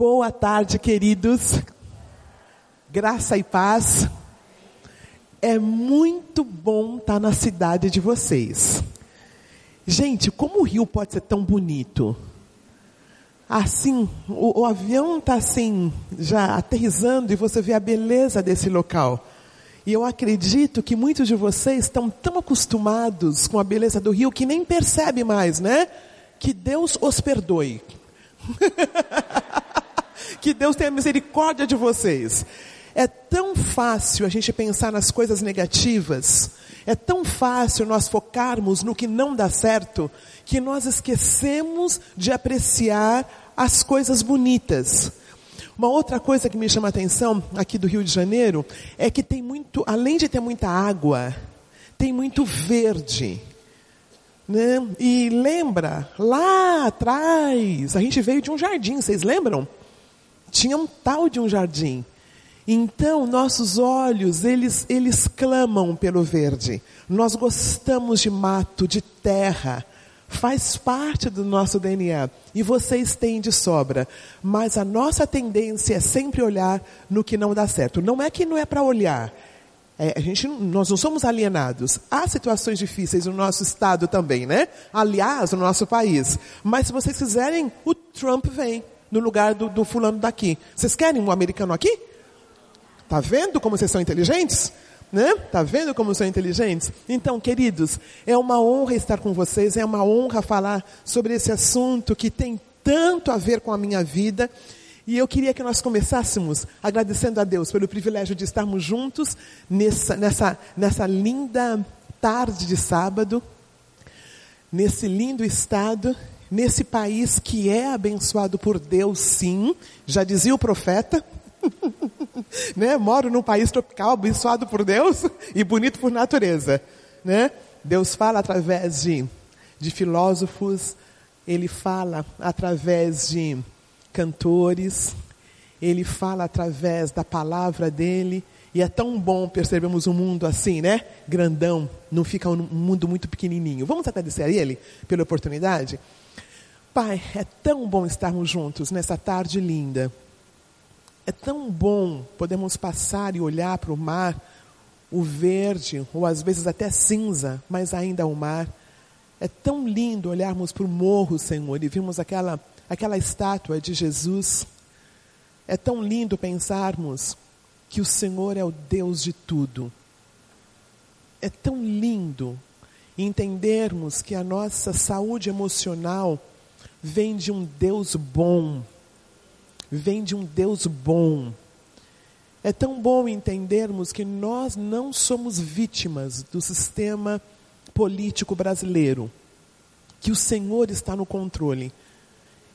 Boa tarde, queridos. Graça e paz. É muito bom estar na cidade de vocês. Gente, como o rio pode ser tão bonito? Assim, o, o avião está assim, já aterrizando e você vê a beleza desse local. E eu acredito que muitos de vocês estão tão acostumados com a beleza do rio que nem percebe mais, né? Que Deus os perdoe. que Deus tenha misericórdia de vocês. É tão fácil a gente pensar nas coisas negativas, é tão fácil nós focarmos no que não dá certo, que nós esquecemos de apreciar as coisas bonitas. Uma outra coisa que me chama a atenção aqui do Rio de Janeiro é que tem muito, além de ter muita água, tem muito verde. Né? E lembra, lá atrás, a gente veio de um jardim, vocês lembram? Tinha um tal de um jardim. Então, nossos olhos, eles, eles clamam pelo verde. Nós gostamos de mato, de terra. Faz parte do nosso DNA. E vocês têm de sobra. Mas a nossa tendência é sempre olhar no que não dá certo. Não é que não é para olhar. É, a gente, nós não somos alienados. Há situações difíceis no nosso estado também, né? Aliás, no nosse país. Mas se vocês quiserem, o Trump vem no lugar do, do fulano daqui. Vocês querem um americano aqui? Tá vendo como vocês são inteligentes? Né? Tá vendo como são inteligentes? Então, queridos, é uma honra estar com vocês, é uma honra falar sobre esse assunto que tem tanto a ver com a minha vida. E eu queria que nós começássemos agradecendo a Deus pelo privilégio de estarmos juntos nessa, nessa, nessa linda tarde de sábado, nesse lindo estado nesse país que é abençoado por Deus, sim, já dizia o profeta. né? Moro num país tropical, abençoado por Deus e bonito por natureza. Né? Deus fala através de, de filósofos, ele fala através de cantores, ele fala através da palavra dele. E é tão bom percebermos um mundo assim, né? Grandão, não fica um mundo muito pequenininho. Vamos agradecer a Ele pela oportunidade? Pai, é tão bom estarmos juntos nessa tarde linda. É tão bom podermos passar e olhar para o mar, o verde, ou às vezes até cinza, mas ainda o mar. É tão lindo olharmos para o morro, Senhor, e vimos aquela, aquela estátua de Jesus. É tão lindo pensarmos que o Senhor é o Deus de tudo. É tão lindo entendermos que a nossa saúde emocional vem de um Deus bom. Vem de um Deus bom. É tão bom entendermos que nós não somos vítimas do sistema político brasileiro, que o Senhor está no controle.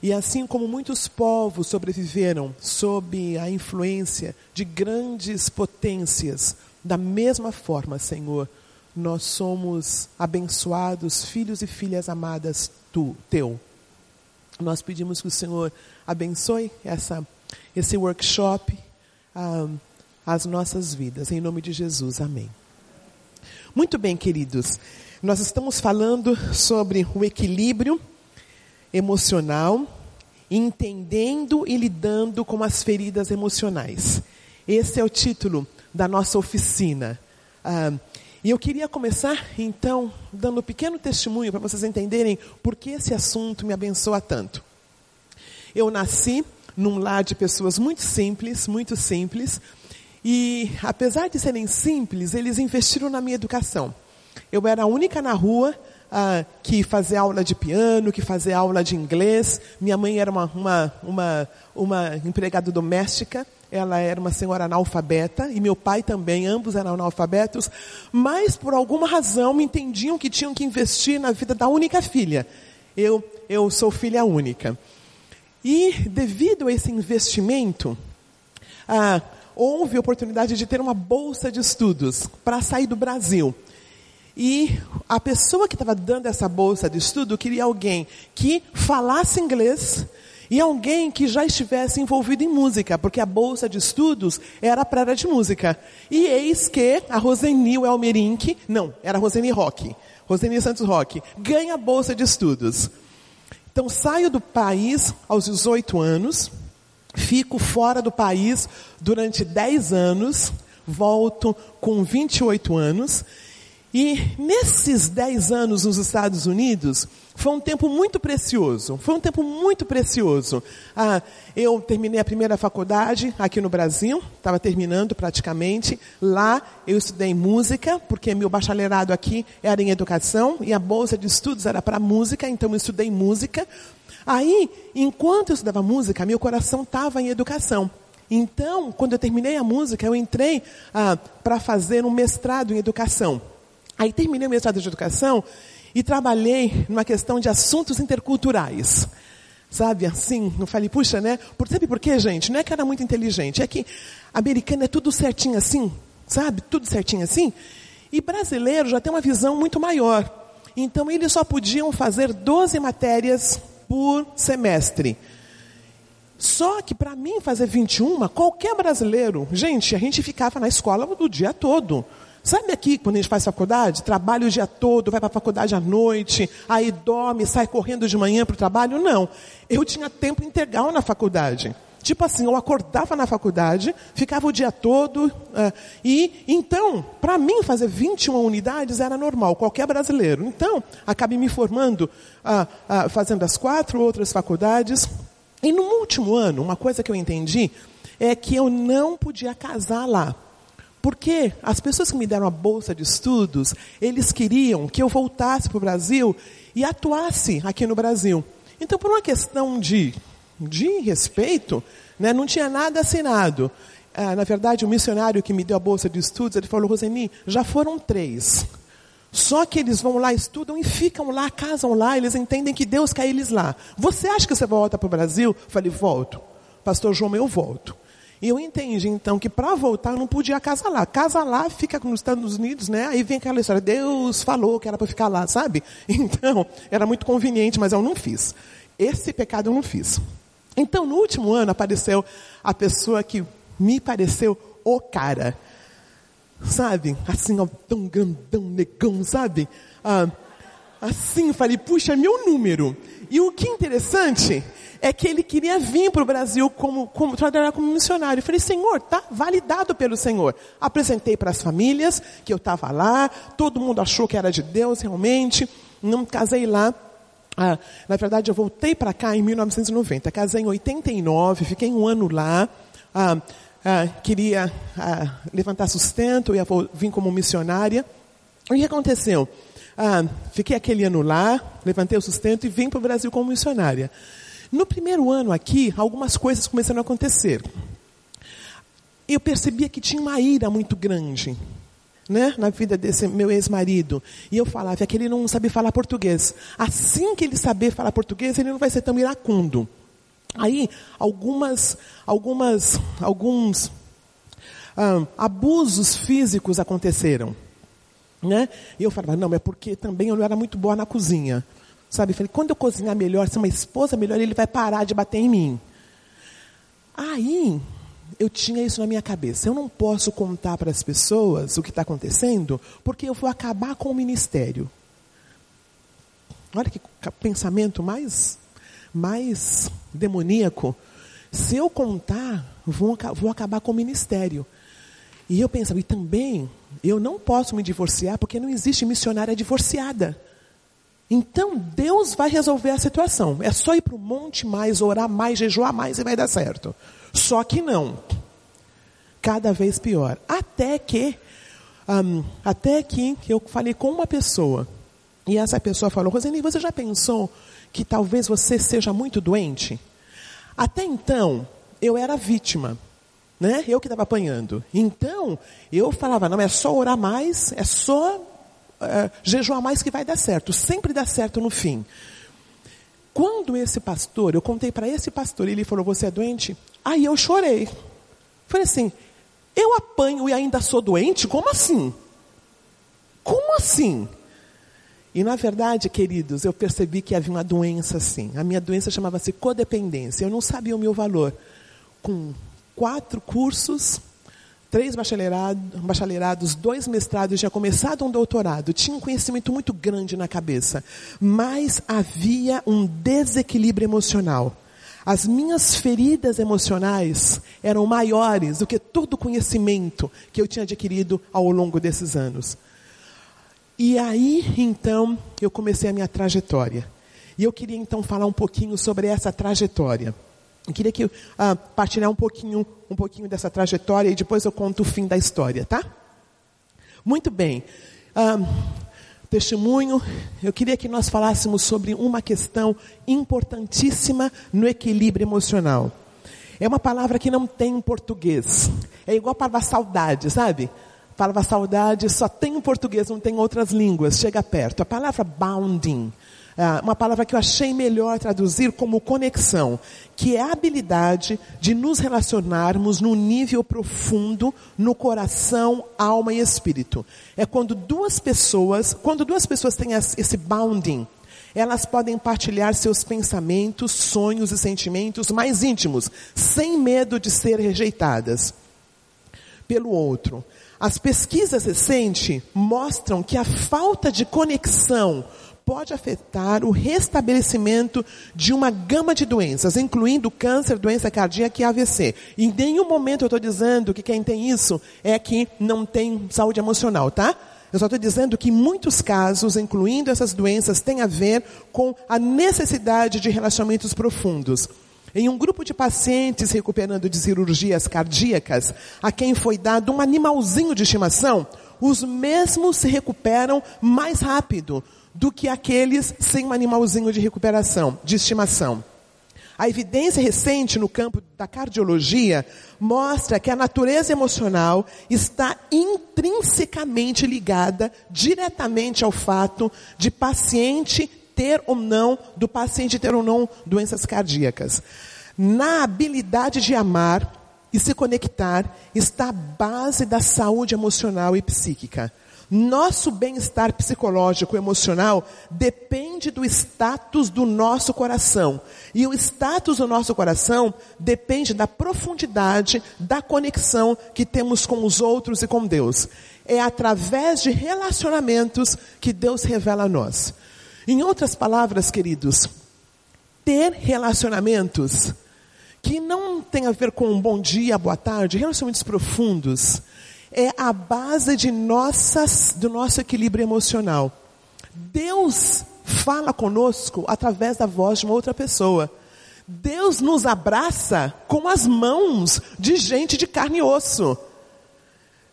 E assim como muitos povos sobreviveram sob a influência de grandes potências, da mesma forma, Senhor, nós somos abençoados, filhos e filhas amadas tu, teu. Nós pedimos que o Senhor abençoe essa, esse workshop, ah, as nossas vidas. Em nome de Jesus, amém. Muito bem, queridos. Nós estamos falando sobre o equilíbrio emocional, entendendo e lidando com as feridas emocionais. Esse é o título da nossa oficina. Ah, e eu queria começar, então, dando um pequeno testemunho para vocês entenderem por que esse assunto me abençoa tanto. Eu nasci num lar de pessoas muito simples, muito simples, e apesar de serem simples, eles investiram na minha educação. Eu era a única na rua ah, que fazia aula de piano, que fazia aula de inglês. Minha mãe era uma, uma, uma, uma empregada doméstica ela era uma senhora analfabeta e meu pai também, ambos eram analfabetos, mas por alguma razão entendiam que tinham que investir na vida da única filha. Eu, eu sou filha única. E devido a esse investimento, ah, houve oportunidade de ter uma bolsa de estudos para sair do Brasil. E a pessoa que estava dando essa bolsa de estudo queria alguém que falasse inglês, e alguém que já estivesse envolvido em música, porque a bolsa de estudos era para área de música. E eis que a Roseni Elmerink, não, era Roseni Rock, Roseni Santos Rock, ganha a bolsa de estudos. Então saio do país aos 18 anos, fico fora do país durante 10 anos, volto com 28 anos, e nesses 10 anos nos Estados Unidos, foi um tempo muito precioso. Foi um tempo muito precioso. Ah, eu terminei a primeira faculdade aqui no Brasil, estava terminando praticamente. Lá eu estudei música, porque meu bacharelado aqui era em educação e a bolsa de estudos era para música, então eu estudei música. Aí, enquanto eu estudava música, meu coração estava em educação. Então, quando eu terminei a música, eu entrei ah, para fazer um mestrado em educação. Aí terminei o mestrado de educação e trabalhei numa questão de assuntos interculturais. Sabe, assim, eu falei, puxa, né? Por, sabe por quê, gente? Não é que era muito inteligente, é que americano é tudo certinho assim, sabe? Tudo certinho assim. E brasileiro já tem uma visão muito maior. Então, eles só podiam fazer 12 matérias por semestre. Só que para mim fazer 21, qualquer brasileiro, gente, a gente ficava na escola o dia todo. Sabe aqui, quando a gente faz faculdade, trabalha o dia todo, vai para a faculdade à noite, aí dorme, sai correndo de manhã para o trabalho? Não. Eu tinha tempo integral na faculdade. Tipo assim, eu acordava na faculdade, ficava o dia todo, uh, e então, para mim, fazer 21 unidades era normal, qualquer brasileiro. Então, acabei me formando, uh, uh, fazendo as quatro outras faculdades. E no último ano, uma coisa que eu entendi é que eu não podia casar lá. Porque as pessoas que me deram a bolsa de estudos, eles queriam que eu voltasse para o Brasil e atuasse aqui no Brasil. Então, por uma questão de, de respeito, né, não tinha nada assinado. Ah, na verdade, o missionário que me deu a bolsa de estudos, ele falou, Roseni, já foram três. Só que eles vão lá, estudam e ficam lá, casam lá, eles entendem que Deus quer eles lá. Você acha que você volta para o Brasil? Falei, volto. Pastor João, eu volto. E eu entendi, então, que para voltar eu não podia casar lá. Casa lá, fica nos Estados Unidos, né? Aí vem aquela história, Deus falou que era para ficar lá, sabe? Então, era muito conveniente, mas eu não fiz. Esse pecado eu não fiz. Então, no último ano, apareceu a pessoa que me pareceu o cara. Sabe? Assim, ó, tão grandão, negão, sabe? Ah, assim, falei, puxa, é meu número. E o que interessante é que ele queria vir para o Brasil como, como, trabalhar como missionário. Eu falei, Senhor, tá validado pelo Senhor. Apresentei para as famílias que eu estava lá, todo mundo achou que era de Deus realmente, não casei lá. Ah, na verdade, eu voltei para cá em 1990, casei em 89, fiquei um ano lá. Ah, ah, queria ah, levantar sustento, ia vir como missionária. O que aconteceu? Ah, fiquei aquele ano lá, levantei o sustento e vim para o Brasil como missionária. No primeiro ano aqui, algumas coisas começaram a acontecer. Eu percebia que tinha uma ira muito grande. Né, na vida desse meu ex-marido. E eu falava é que ele não sabia falar português. Assim que ele saber falar português, ele não vai ser tão iracundo. Aí, algumas, algumas, alguns ah, abusos físicos aconteceram. Né? E eu falava, não, é porque também eu não era muito boa na cozinha. Sabe, falei, quando eu cozinhar melhor, ser uma esposa melhor, ele vai parar de bater em mim. Aí, eu tinha isso na minha cabeça. Eu não posso contar para as pessoas o que está acontecendo, porque eu vou acabar com o ministério. Olha que pensamento mais, mais demoníaco. Se eu contar, vou, vou acabar com o ministério. E eu pensava, e também, eu não posso me divorciar, porque não existe missionária divorciada. Então Deus vai resolver a situação. É só ir para o monte mais, orar mais, jejuar mais e vai dar certo. Só que não. Cada vez pior. Até que, um, até que eu falei com uma pessoa. E essa pessoa falou, Rosane, você já pensou que talvez você seja muito doente? Até então, eu era vítima. Né? Eu que estava apanhando. Então, eu falava, não, é só orar mais, é só uh, jejuar mais que vai dar certo. Sempre dá certo no fim. Quando esse pastor, eu contei para esse pastor, ele falou, você é doente? Aí eu chorei. Falei assim, eu apanho e ainda sou doente? Como assim? Como assim? E na verdade, queridos, eu percebi que havia uma doença assim. A minha doença chamava-se codependência. Eu não sabia o meu valor. Com quatro cursos, três bacharelados, bacharelados, dois mestrados, tinha começado um doutorado, tinha um conhecimento muito grande na cabeça, mas havia um desequilíbrio emocional. As minhas feridas emocionais eram maiores do que todo o conhecimento que eu tinha adquirido ao longo desses anos. E aí, então, eu comecei a minha trajetória. E eu queria então falar um pouquinho sobre essa trajetória. Eu queria que uh, partilhar um pouquinho, um pouquinho dessa trajetória e depois eu conto o fim da história, tá? Muito bem. Uh, testemunho, eu queria que nós falássemos sobre uma questão importantíssima no equilíbrio emocional. É uma palavra que não tem em português. É igual a palavra saudade, sabe? A palavra saudade só tem em português, não tem outras línguas. Chega perto. A palavra bounding ah, uma palavra que eu achei melhor traduzir como conexão, que é a habilidade de nos relacionarmos no nível profundo, no coração, alma e espírito. É quando duas pessoas, quando duas pessoas têm esse bounding, elas podem partilhar seus pensamentos, sonhos e sentimentos mais íntimos, sem medo de ser rejeitadas pelo outro. As pesquisas recentes mostram que a falta de conexão pode afetar o restabelecimento de uma gama de doenças, incluindo câncer, doença cardíaca e AVC. Em nenhum momento eu estou dizendo que quem tem isso é que não tem saúde emocional, tá? Eu só estou dizendo que muitos casos, incluindo essas doenças, tem a ver com a necessidade de relacionamentos profundos. Em um grupo de pacientes recuperando de cirurgias cardíacas, a quem foi dado um animalzinho de estimação, os mesmos se recuperam mais rápido do que aqueles sem um animalzinho de recuperação, de estimação. A evidência recente no campo da cardiologia mostra que a natureza emocional está intrinsecamente ligada diretamente ao fato de paciente ter ou não, do paciente ter ou não doenças cardíacas. Na habilidade de amar e se conectar está a base da saúde emocional e psíquica. Nosso bem-estar psicológico emocional depende do status do nosso coração. E o status do nosso coração depende da profundidade da conexão que temos com os outros e com Deus. É através de relacionamentos que Deus revela a nós. Em outras palavras, queridos, ter relacionamentos que não tem a ver com um bom dia, boa tarde, relacionamentos profundos é a base de nossas, do nosso equilíbrio emocional. Deus fala conosco através da voz de uma outra pessoa. Deus nos abraça com as mãos de gente de carne e osso.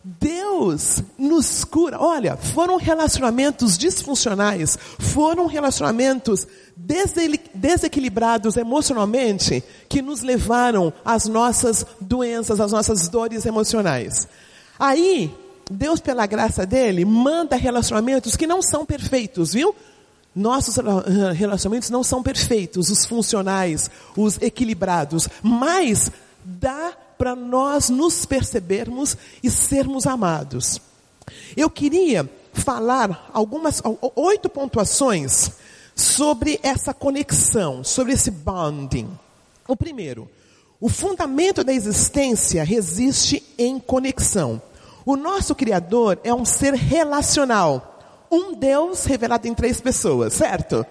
Deus nos cura. Olha, foram relacionamentos disfuncionais, foram relacionamentos desequilibrados emocionalmente que nos levaram às nossas doenças, às nossas dores emocionais. Aí, Deus, pela graça dele, manda relacionamentos que não são perfeitos, viu? Nossos relacionamentos não são perfeitos, os funcionais, os equilibrados, mas dá para nós nos percebermos e sermos amados. Eu queria falar algumas, oito pontuações sobre essa conexão, sobre esse bonding. O primeiro, o fundamento da existência resiste em conexão. O nosso Criador é um ser relacional. Um Deus revelado em três pessoas, certo?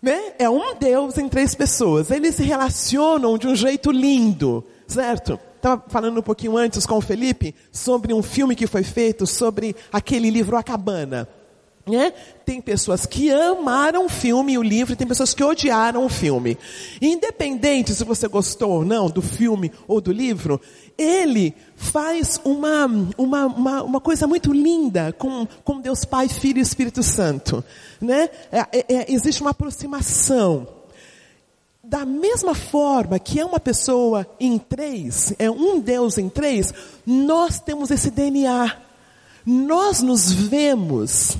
Né? É um Deus em três pessoas. Eles se relacionam de um jeito lindo, certo? Estava falando um pouquinho antes com o Felipe sobre um filme que foi feito sobre aquele livro A Cabana. Né? Tem pessoas que amaram o filme e o livro, e tem pessoas que odiaram o filme. Independente se você gostou ou não do filme ou do livro, ele faz uma, uma, uma, uma coisa muito linda com, com Deus Pai, Filho e Espírito Santo. Né? É, é, é, existe uma aproximação. Da mesma forma que é uma pessoa em três, é um Deus em três, nós temos esse DNA. Nós nos vemos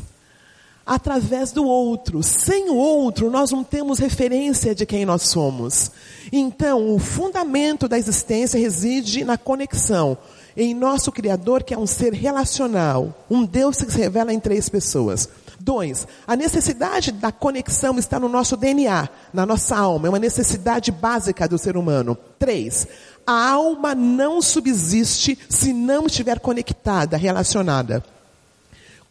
através do outro. Sem o outro, nós não temos referência de quem nós somos. Então, o fundamento da existência reside na conexão em nosso Criador, que é um ser relacional, um Deus que se revela em três pessoas. Dois, a necessidade da conexão está no nosso DNA, na nossa alma, é uma necessidade básica do ser humano. Três, a alma não subsiste se não estiver conectada, relacionada.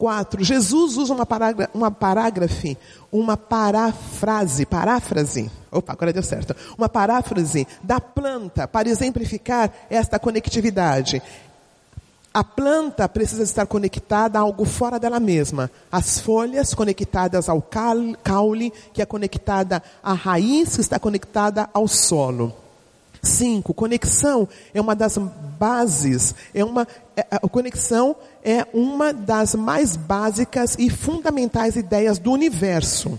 4, Jesus usa uma, parágra uma parágrafe, uma paráfrase, paráfrase, opa, agora deu certo, uma paráfrase da planta para exemplificar esta conectividade. A planta precisa estar conectada a algo fora dela mesma. As folhas conectadas ao caule, que é conectada à raiz, que está conectada ao solo. Cinco, conexão é uma das bases, é uma, é, a conexão é uma das mais básicas e fundamentais ideias do universo.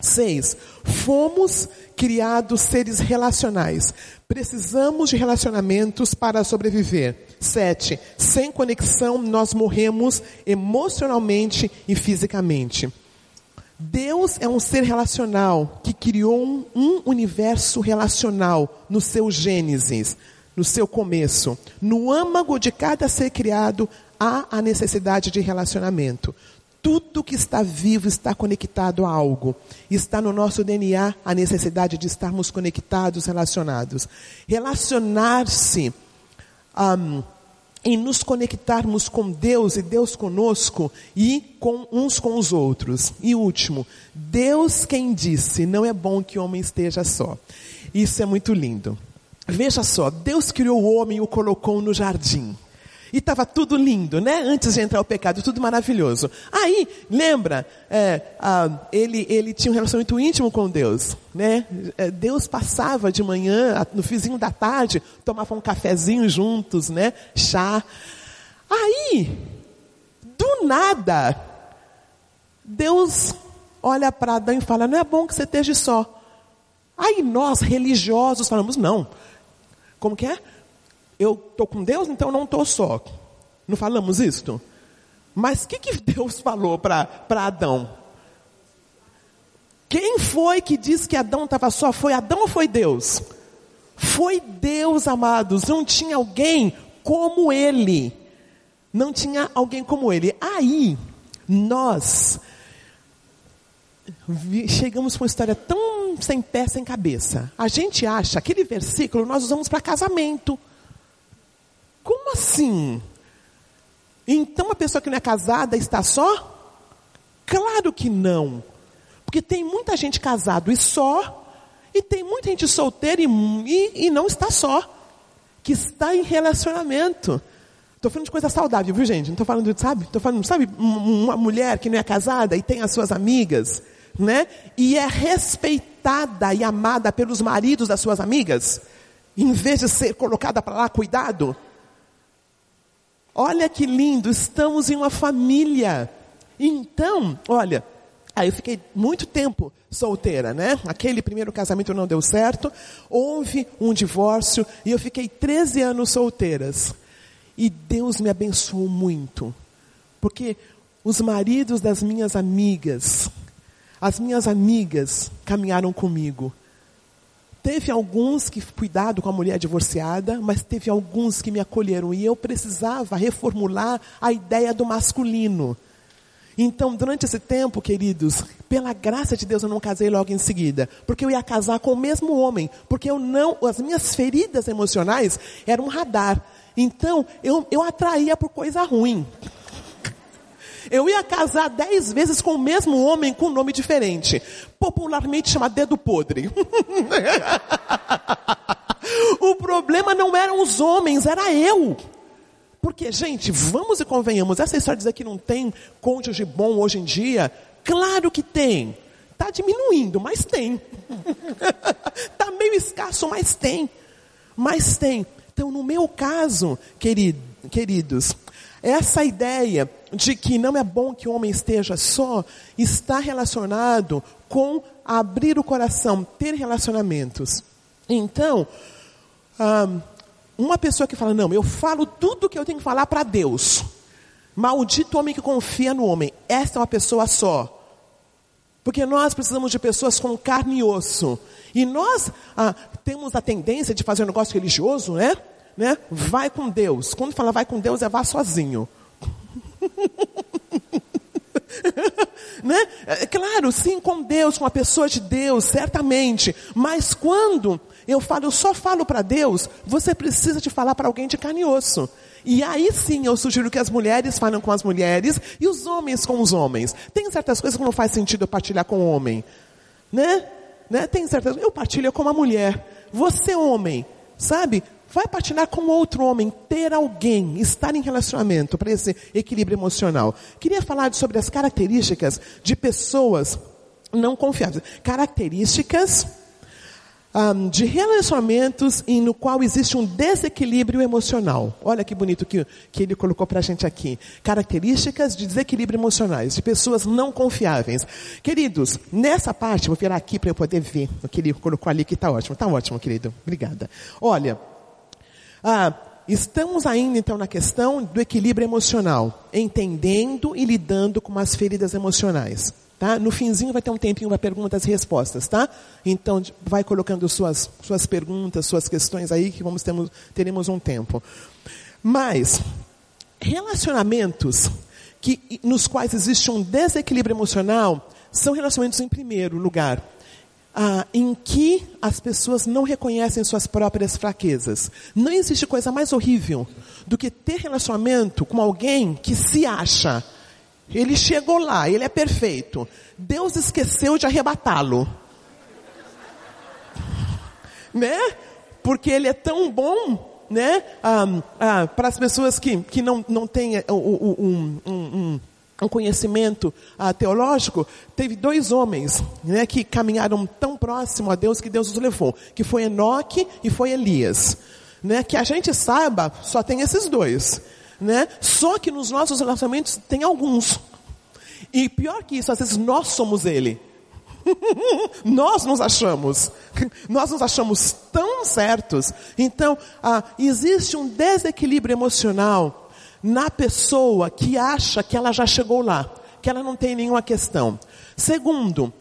Seis, fomos criados seres relacionais. Precisamos de relacionamentos para sobreviver. Sete, sem conexão nós morremos emocionalmente e fisicamente. Deus é um ser relacional que criou um, um, universo relacional no seu Gênesis, no seu começo. No âmago de cada ser criado há a necessidade de relacionamento. Tudo que está vivo está conectado a algo. Está no nosso DNA a necessidade de estarmos conectados, relacionados. Relacionar-se. Um, em nos conectarmos com Deus e Deus conosco e com uns com os outros. E último, Deus quem disse, não é bom que o homem esteja só. Isso é muito lindo. Veja só, Deus criou o homem e o colocou no jardim. E estava tudo lindo, né? Antes de entrar o pecado, tudo maravilhoso. Aí, lembra, é, ele, ele tinha um relacionamento íntimo com Deus, né? É, Deus passava de manhã, no fizinho da tarde, tomava um cafezinho juntos, né? Chá. Aí, do nada, Deus olha para Adão e fala: Não é bom que você esteja só. Aí nós, religiosos, falamos: Não. Como que é? Eu estou com Deus, então não estou só. Não falamos isto? Mas o que, que Deus falou para Adão? Quem foi que disse que Adão estava só? Foi Adão ou foi Deus? Foi Deus, amados. Não tinha alguém como ele. Não tinha alguém como ele. Aí, nós chegamos com uma história tão sem pé, sem cabeça. A gente acha, aquele versículo nós usamos para casamento. Como assim? Então a pessoa que não é casada está só? Claro que não. Porque tem muita gente casado e só, e tem muita gente solteira e, e, e não está só, que está em relacionamento. Estou falando de coisa saudável, viu gente? Não estou falando de, sabe? Estou falando, sabe, uma mulher que não é casada e tem as suas amigas, né? E é respeitada e amada pelos maridos das suas amigas, em vez de ser colocada para lá, cuidado. Olha que lindo, estamos em uma família. Então, olha, aí eu fiquei muito tempo solteira, né? Aquele primeiro casamento não deu certo, houve um divórcio e eu fiquei 13 anos solteiras. E Deus me abençoou muito, porque os maridos das minhas amigas, as minhas amigas caminharam comigo. Teve alguns que cuidado com a mulher divorciada, mas teve alguns que me acolheram e eu precisava reformular a ideia do masculino. Então, durante esse tempo, queridos, pela graça de Deus eu não casei logo em seguida, porque eu ia casar com o mesmo homem, porque eu não, as minhas feridas emocionais eram um radar. Então, eu, eu atraía por coisa ruim. Eu ia casar dez vezes com o mesmo homem com um nome diferente. Popularmente chamado dedo podre. o problema não eram os homens, era eu. Porque, gente, vamos e convenhamos, essa história de dizer que não tem cônjuge bom hoje em dia, claro que tem. Está diminuindo, mas tem. Está meio escasso, mas tem. Mas tem. Então, no meu caso, querido, queridos, essa ideia de que não é bom que o homem esteja só está relacionado com abrir o coração, ter relacionamentos. Então, uma pessoa que fala, não, eu falo tudo que eu tenho que falar para Deus. Maldito homem que confia no homem. Esta é uma pessoa só. Porque nós precisamos de pessoas com carne e osso. E nós ah, temos a tendência de fazer um negócio religioso, né? Né? Vai com Deus. Quando fala vai com Deus, é vá sozinho. né? É claro, sim, com Deus, com a pessoa de Deus, certamente. Mas quando eu falo, eu só falo para Deus, você precisa de falar para alguém de carne e osso. E aí sim eu sugiro que as mulheres falem com as mulheres e os homens com os homens. Tem certas coisas que não faz sentido eu partilhar com o homem. Né? né? Tem certas eu partilho com uma mulher. Você homem, sabe? Vai partilhar com outro homem, ter alguém, estar em relacionamento para esse equilíbrio emocional. Queria falar sobre as características de pessoas não confiáveis. Características um, de relacionamentos em no qual existe um desequilíbrio emocional. Olha que bonito que, que ele colocou para a gente aqui. Características de desequilíbrio emocionais, de pessoas não confiáveis. Queridos, nessa parte, vou virar aqui para eu poder ver o que ele colocou ali, que está ótimo. Está ótimo, querido. Obrigada. Olha, ah, estamos ainda então na questão do equilíbrio emocional, entendendo e lidando com as feridas emocionais. Tá? No finzinho vai ter um tempinho para perguntas e respostas, tá? Então vai colocando suas, suas perguntas, suas questões aí que vamos termos, teremos um tempo. Mas relacionamentos que nos quais existe um desequilíbrio emocional são relacionamentos em primeiro lugar ah, em que as pessoas não reconhecem suas próprias fraquezas. Não existe coisa mais horrível do que ter relacionamento com alguém que se acha ele chegou lá, ele é perfeito. Deus esqueceu de arrebatá-lo. Né? Porque ele é tão bom, né? Ah, ah, para as pessoas que, que não, não têm um, um, um, um conhecimento ah, teológico, teve dois homens né, que caminharam tão próximo a Deus que Deus os levou, que foi Enoque e foi Elias. Né, que a gente saiba, só tem esses dois. Né? Só que nos nossos relacionamentos tem alguns. E pior que isso, às vezes nós somos ele. nós nos achamos. Nós nos achamos tão certos. Então, ah, existe um desequilíbrio emocional na pessoa que acha que ela já chegou lá, que ela não tem nenhuma questão. Segundo,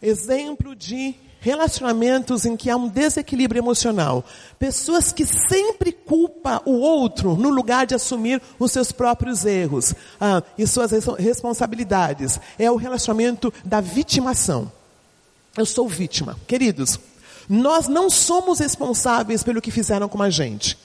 exemplo de relacionamentos em que há um desequilíbrio emocional. Pessoas que sempre culpam o outro no lugar de assumir os seus próprios erros ah, e suas responsabilidades. É o relacionamento da vitimação. Eu sou vítima. Queridos, nós não somos responsáveis pelo que fizeram com a gente.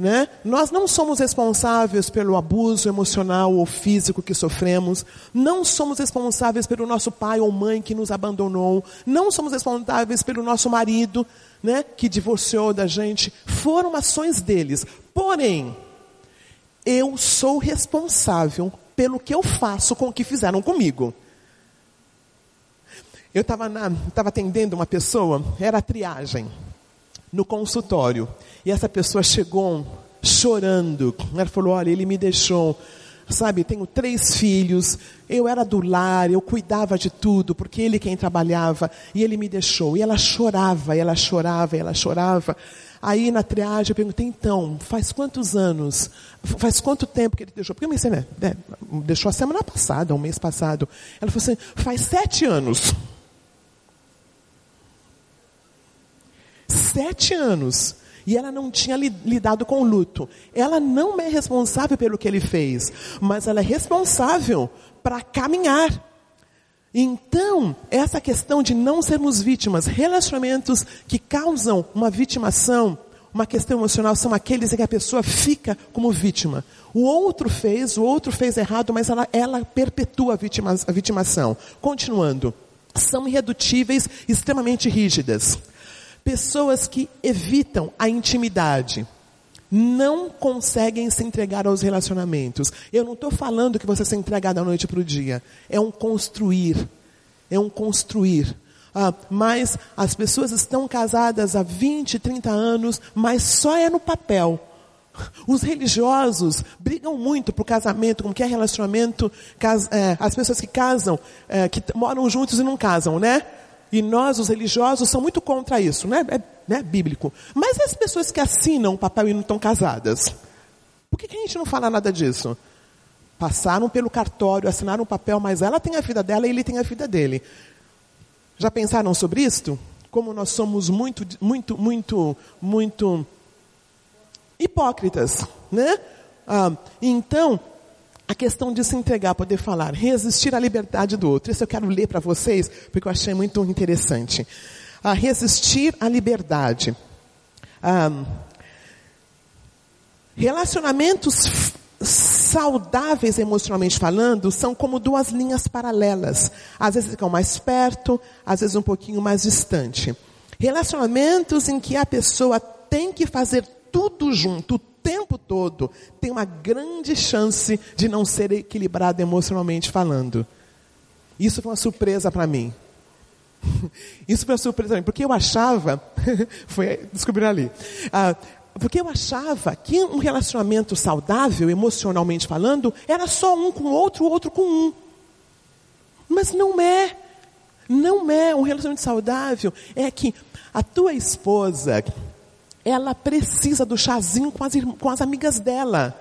Né? Nós não somos responsáveis pelo abuso emocional ou físico que sofremos, não somos responsáveis pelo nosso pai ou mãe que nos abandonou, não somos responsáveis pelo nosso marido, né, que divorciou da gente. Foram ações deles. Porém, eu sou responsável pelo que eu faço com o que fizeram comigo. Eu estava atendendo uma pessoa, era triagem no consultório. E essa pessoa chegou chorando. Ela falou: Olha, ele me deixou. Sabe, tenho três filhos, eu era do lar, eu cuidava de tudo, porque ele quem trabalhava, e ele me deixou. E ela chorava, e ela chorava, e ela chorava. Aí na triagem eu perguntei, então, faz quantos anos? Faz quanto tempo que ele deixou? Porque eu pensei, né, deixou a semana passada, um mês passado. Ela falou assim, faz sete anos. Sete anos e ela não tinha lidado com o luto. Ela não é responsável pelo que ele fez, mas ela é responsável para caminhar. Então, essa questão de não sermos vítimas, relacionamentos que causam uma vitimação, uma questão emocional, são aqueles em que a pessoa fica como vítima. O outro fez, o outro fez errado, mas ela, ela perpetua a, vitima, a vitimação. Continuando. São irredutíveis, extremamente rígidas. Pessoas que evitam a intimidade não conseguem se entregar aos relacionamentos. Eu não estou falando que você se entrega da noite para o dia. É um construir. É um construir. Ah, mas as pessoas estão casadas há 20, 30 anos, mas só é no papel. Os religiosos brigam muito por casamento, como que é relacionamento, cas, é, as pessoas que casam, é, que moram juntos e não casam, né? E nós, os religiosos, são muito contra isso, né? É, né? bíblico. Mas as pessoas que assinam o papel e não estão casadas? Por que, que a gente não fala nada disso? Passaram pelo cartório, assinaram o papel, mas ela tem a vida dela e ele tem a vida dele. Já pensaram sobre isto? Como nós somos muito, muito, muito, muito hipócritas, né? Ah, então, a questão de se entregar, poder falar, resistir à liberdade do outro. Isso eu quero ler para vocês, porque eu achei muito interessante. a resistir à liberdade. Ah, relacionamentos saudáveis emocionalmente falando são como duas linhas paralelas. Às vezes ficam mais perto, às vezes um pouquinho mais distante. Relacionamentos em que a pessoa tem que fazer tudo junto tempo todo, tem uma grande chance de não ser equilibrado emocionalmente falando. Isso foi uma surpresa para mim. Isso foi uma surpresa para mim, porque eu achava, foi descobrir ali, ah, porque eu achava que um relacionamento saudável, emocionalmente falando, era só um com o outro, o outro com um. Mas não é. Não é. Um relacionamento saudável é que a tua esposa, ela precisa do chazinho com as, com as amigas dela.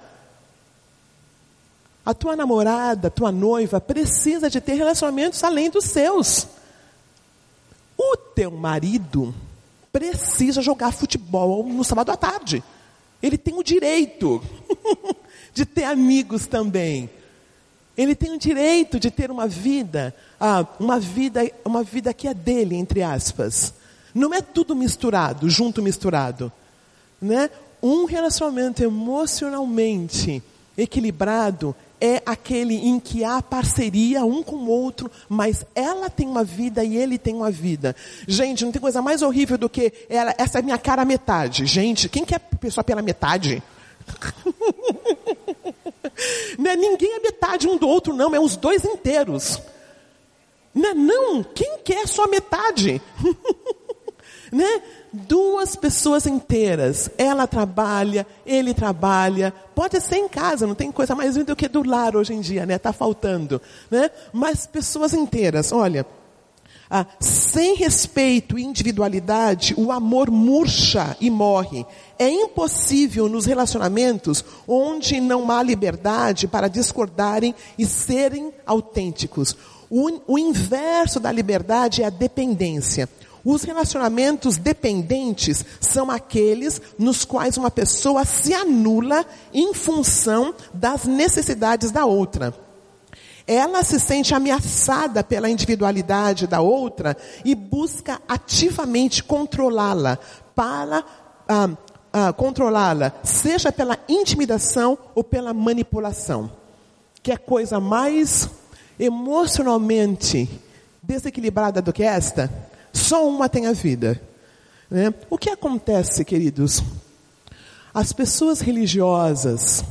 A tua namorada, tua noiva, precisa de ter relacionamentos além dos seus. O teu marido precisa jogar futebol no sábado à tarde. Ele tem o direito de ter amigos também. Ele tem o direito de ter uma vida, ah, uma vida, uma vida que é dele, entre aspas. Não é tudo misturado, junto misturado, né? Um relacionamento emocionalmente equilibrado é aquele em que há parceria um com o outro, mas ela tem uma vida e ele tem uma vida. Gente, não tem coisa mais horrível do que ela, essa é minha cara metade. Gente, quem quer pessoa pela metade? não é ninguém é metade um do outro, não, é os dois inteiros. Não, é não, quem quer só metade? né? duas pessoas inteiras. Ela trabalha, ele trabalha. Pode ser em casa, não tem coisa mais do que do lar hoje em dia, né? Tá faltando, né? Mas pessoas inteiras, olha. Ah, sem respeito e individualidade, o amor murcha e morre. É impossível nos relacionamentos onde não há liberdade para discordarem e serem autênticos. O, o inverso da liberdade é a dependência. Os relacionamentos dependentes são aqueles nos quais uma pessoa se anula em função das necessidades da outra. Ela se sente ameaçada pela individualidade da outra e busca ativamente controlá-la para ah, ah, controlá-la, seja pela intimidação ou pela manipulação. Que é coisa mais emocionalmente desequilibrada do que esta? Só uma tem a vida. Né? O que acontece, queridos? As pessoas religiosas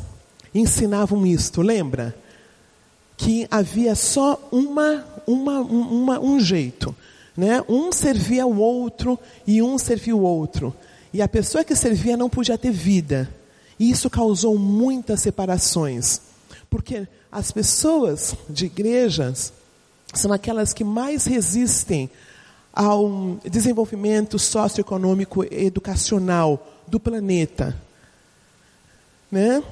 ensinavam isto, lembra? Que havia só uma, uma, uma, um jeito. Né? Um servia o outro e um servia o outro. E a pessoa que servia não podia ter vida. E isso causou muitas separações. Porque as pessoas de igrejas são aquelas que mais resistem ao desenvolvimento socioeconômico e educacional do planeta. Né?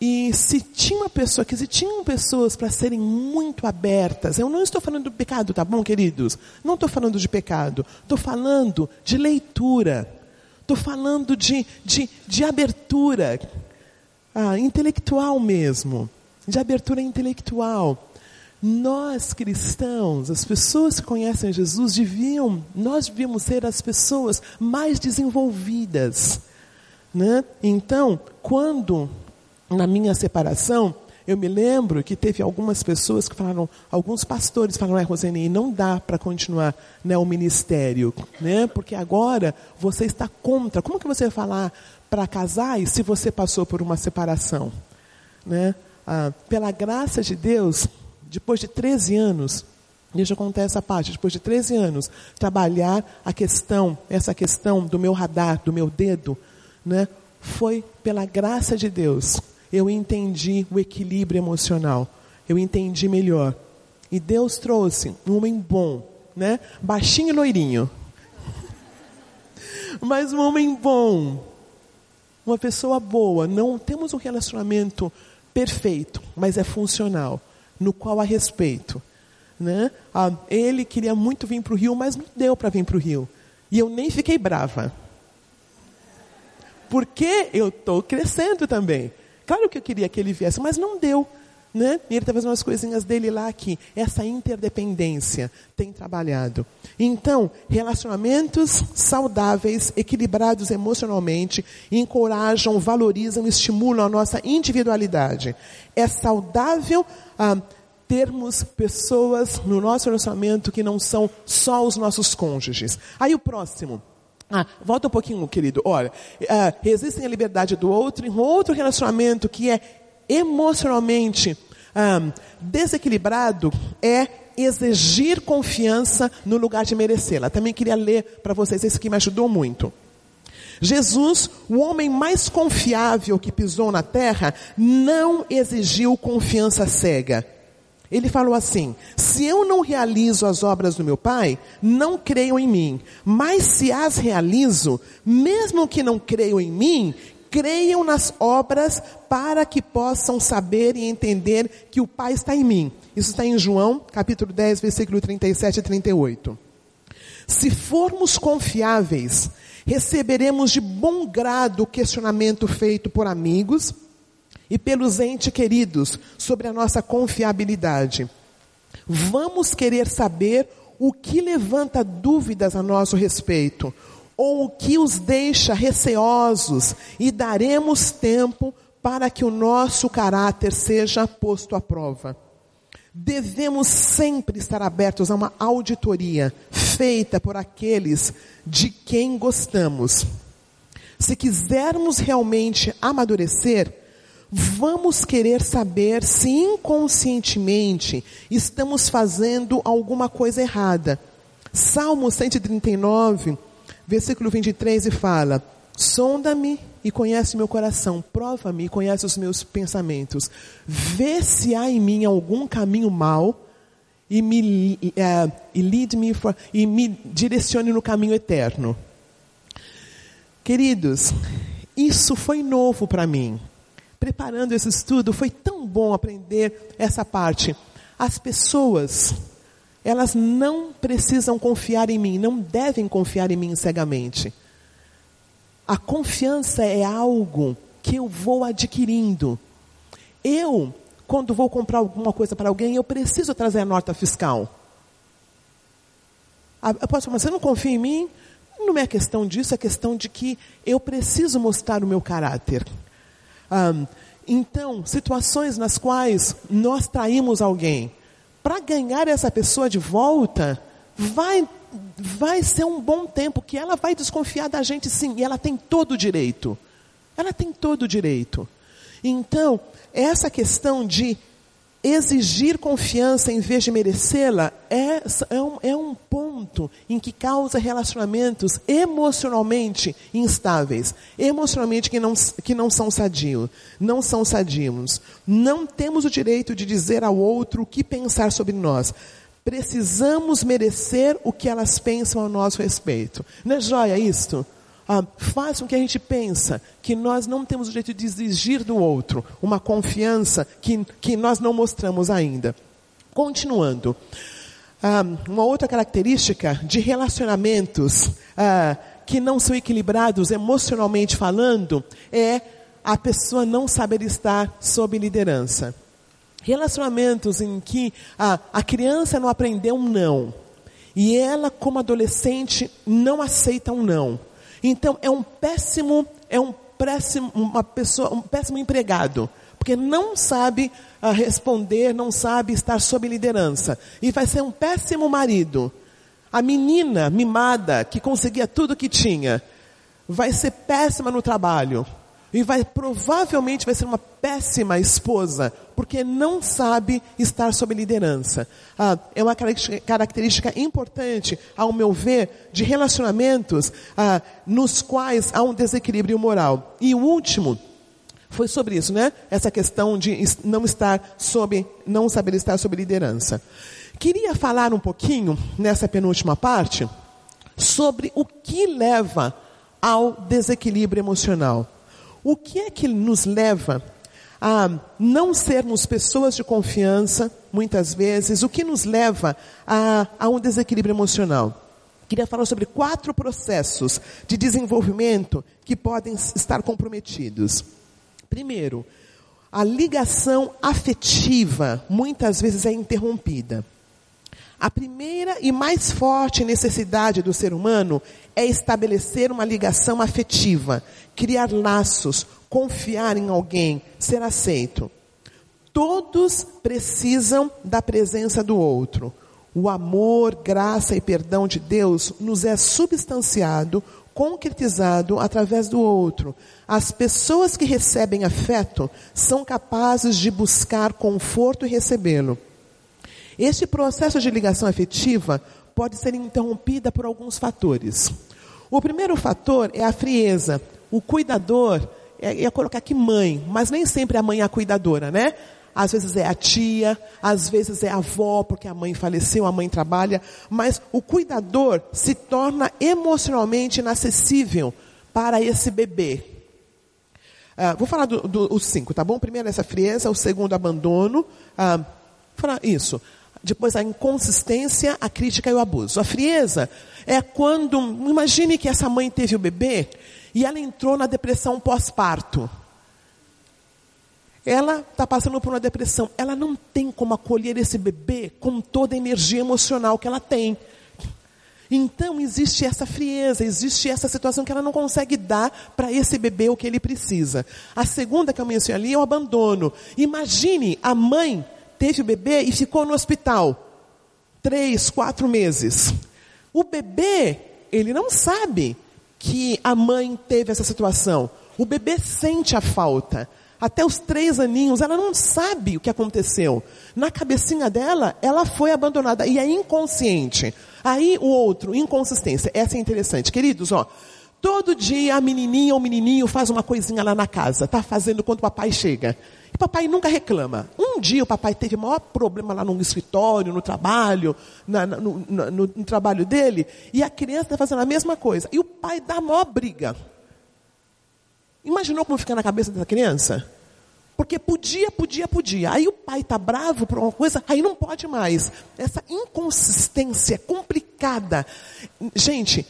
E se tinha uma pessoa, que se tinham pessoas para serem muito abertas, eu não estou falando do pecado, tá bom, queridos? Não estou falando de pecado, estou falando de leitura, estou falando de, de, de abertura ah, intelectual mesmo, de abertura intelectual. Nós cristãos, as pessoas que conhecem Jesus, deviam, nós devíamos ser as pessoas mais desenvolvidas. Né? Então, quando na minha separação, eu me lembro que teve algumas pessoas que falaram, alguns pastores falaram, é, Roseni, não dá para continuar né, o ministério, né? Porque agora você está contra. Como que você vai falar para casais se você passou por uma separação? Né? Ah, pela graça de Deus, depois de 13 anos, deixa eu contar essa parte, depois de 13 anos, trabalhar a questão, essa questão do meu radar, do meu dedo, né, foi pela graça de Deus. Eu entendi o equilíbrio emocional. Eu entendi melhor. E Deus trouxe um homem bom, né? Baixinho e loirinho. Mas um homem bom. Uma pessoa boa. Não temos um relacionamento perfeito, mas é funcional no qual há respeito. Né? Ah, ele queria muito vir para o Rio, mas não deu para vir para o Rio. E eu nem fiquei brava. Porque eu estou crescendo também. Claro que eu queria que ele viesse, mas não deu. Né? E ele está fazendo umas coisinhas dele lá aqui. Essa interdependência tem trabalhado. Então, relacionamentos saudáveis, equilibrados emocionalmente, encorajam, valorizam, estimulam a nossa individualidade. É saudável ah, termos pessoas no nosso relacionamento que não são só os nossos cônjuges. Aí o próximo. Ah, volta um pouquinho, querido. Olha, ah, resistem à liberdade do outro em outro relacionamento que é emocionalmente desequilibrado é exigir confiança no lugar de merecê-la. Também queria ler para vocês, esse aqui me ajudou muito. Jesus, o homem mais confiável que pisou na terra, não exigiu confiança cega. Ele falou assim: se eu não realizo as obras do meu Pai, não creiam em mim. Mas se as realizo, mesmo que não creiam em mim, creiam nas obras para que possam saber e entender que o Pai está em mim. Isso está em João, capítulo 10, versículo 37 e 38. Se formos confiáveis, receberemos de bom grado o questionamento feito por amigos e pelos entes queridos sobre a nossa confiabilidade. Vamos querer saber o que levanta dúvidas a nosso respeito, ou o que os deixa receosos, e daremos tempo para que o nosso caráter seja posto à prova. Devemos sempre estar abertos a uma auditoria feita por aqueles de quem gostamos. Se quisermos realmente amadurecer, vamos querer saber se inconscientemente estamos fazendo alguma coisa errada. Salmo 139, versículo 23, e fala: Sonda-me e conhece meu coração, prova-me e conhece os meus pensamentos. Vê se há em mim algum caminho mau e me, uh, lead me for, e me direcione no caminho eterno. Queridos, isso foi novo para mim preparando esse estudo, foi tão bom aprender essa parte. As pessoas, elas não precisam confiar em mim, não devem confiar em mim cegamente. A confiança é algo que eu vou adquirindo. Eu, quando vou comprar alguma coisa para alguém, eu preciso trazer a nota fiscal. Eu posso falar, você não confia em mim? Não é questão disso, é questão de que eu preciso mostrar o meu caráter. Um, então, situações nas quais nós traímos alguém, para ganhar essa pessoa de volta, vai, vai ser um bom tempo, que ela vai desconfiar da gente sim, e ela tem todo o direito. Ela tem todo o direito. Então, essa questão de exigir confiança em vez de merecê-la é, é, um, é um ponto em que causa relacionamentos emocionalmente instáveis, emocionalmente que não, que não são sadios, não são sadios. Não temos o direito de dizer ao outro o que pensar sobre nós. Precisamos merecer o que elas pensam a nosso respeito. Não é joia isto? Ah, faz com que a gente pensa que nós não temos o direito de exigir do outro uma confiança que, que nós não mostramos ainda. Continuando. Ah, uma outra característica de relacionamentos ah, que não são equilibrados emocionalmente falando é a pessoa não saber estar sob liderança. Relacionamentos em que a, a criança não aprendeu um não. E ela, como adolescente, não aceita um não. Então é um péssimo, é um péssimo, uma pessoa, um péssimo empregado, porque não sabe uh, responder, não sabe estar sob liderança e vai ser um péssimo marido. A menina mimada que conseguia tudo que tinha vai ser péssima no trabalho e vai provavelmente vai ser uma péssima esposa, porque não sabe estar sob liderança. Ah, é uma característica importante, ao meu ver, de relacionamentos ah, nos quais há um desequilíbrio moral. E o último foi sobre isso, né? Essa questão de não estar sob, não saber estar sob liderança. Queria falar um pouquinho nessa penúltima parte sobre o que leva ao desequilíbrio emocional. O que é que nos leva a não sermos pessoas de confiança, muitas vezes? O que nos leva a, a um desequilíbrio emocional? Queria falar sobre quatro processos de desenvolvimento que podem estar comprometidos. Primeiro, a ligação afetiva muitas vezes é interrompida. A primeira e mais forte necessidade do ser humano é estabelecer uma ligação afetiva, criar laços, confiar em alguém, ser aceito. Todos precisam da presença do outro. O amor, graça e perdão de Deus nos é substanciado, concretizado através do outro. As pessoas que recebem afeto são capazes de buscar conforto e recebê-lo. Este processo de ligação afetiva pode ser interrompida por alguns fatores. O primeiro fator é a frieza. O cuidador, é, ia colocar aqui mãe, mas nem sempre a mãe é a cuidadora, né? Às vezes é a tia, às vezes é a avó, porque a mãe faleceu, a mãe trabalha, mas o cuidador se torna emocionalmente inacessível para esse bebê. Uh, vou falar dos do, cinco, tá bom? Primeiro essa frieza, o segundo abandono. Uh, falar isso. Depois a inconsistência, a crítica e o abuso. A frieza é quando, imagine que essa mãe teve o bebê e ela entrou na depressão pós-parto. Ela está passando por uma depressão. Ela não tem como acolher esse bebê com toda a energia emocional que ela tem. Então existe essa frieza, existe essa situação que ela não consegue dar para esse bebê o que ele precisa. A segunda que eu mencionei ali é o abandono. Imagine a mãe teve o bebê e ficou no hospital. Três, quatro meses. O bebê, ele não sabe que a mãe teve essa situação. O bebê sente a falta. Até os três aninhos, ela não sabe o que aconteceu. Na cabecinha dela, ela foi abandonada e é inconsciente. Aí o outro, inconsistência. Essa é interessante. Queridos, ó, todo dia a menininha ou menininho faz uma coisinha lá na casa. Tá fazendo quando o papai chega. E papai nunca reclama. Um dia o papai teve o maior problema lá no escritório, no trabalho, na, no, no, no, no, trabalho dele, e a criança está fazendo a mesma coisa. E o pai dá a maior briga. Imaginou como fica na cabeça dessa criança? Porque podia, podia, podia. Aí o pai está bravo por uma coisa, aí não pode mais. Essa inconsistência complicada. Gente,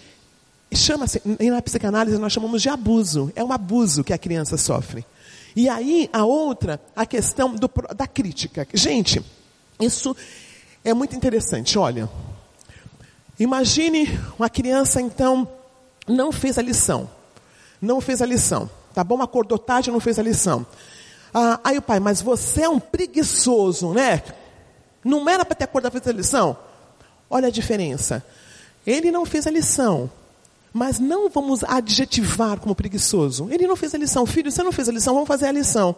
chama-se, na psicanálise nós chamamos de abuso. É um abuso que a criança sofre. E aí, a outra, a questão do, da crítica. Gente, isso é muito interessante. Olha, imagine uma criança, então, não fez a lição. Não fez a lição. Tá bom? Acordou tarde não fez a lição. Ah, aí o pai, mas você é um preguiçoso, né? Não era para ter acordado feito a lição? Olha a diferença. Ele não fez a lição. Mas não vamos adjetivar como preguiçoso. Ele não fez a lição. Filho, você não fez a lição, vamos fazer a lição.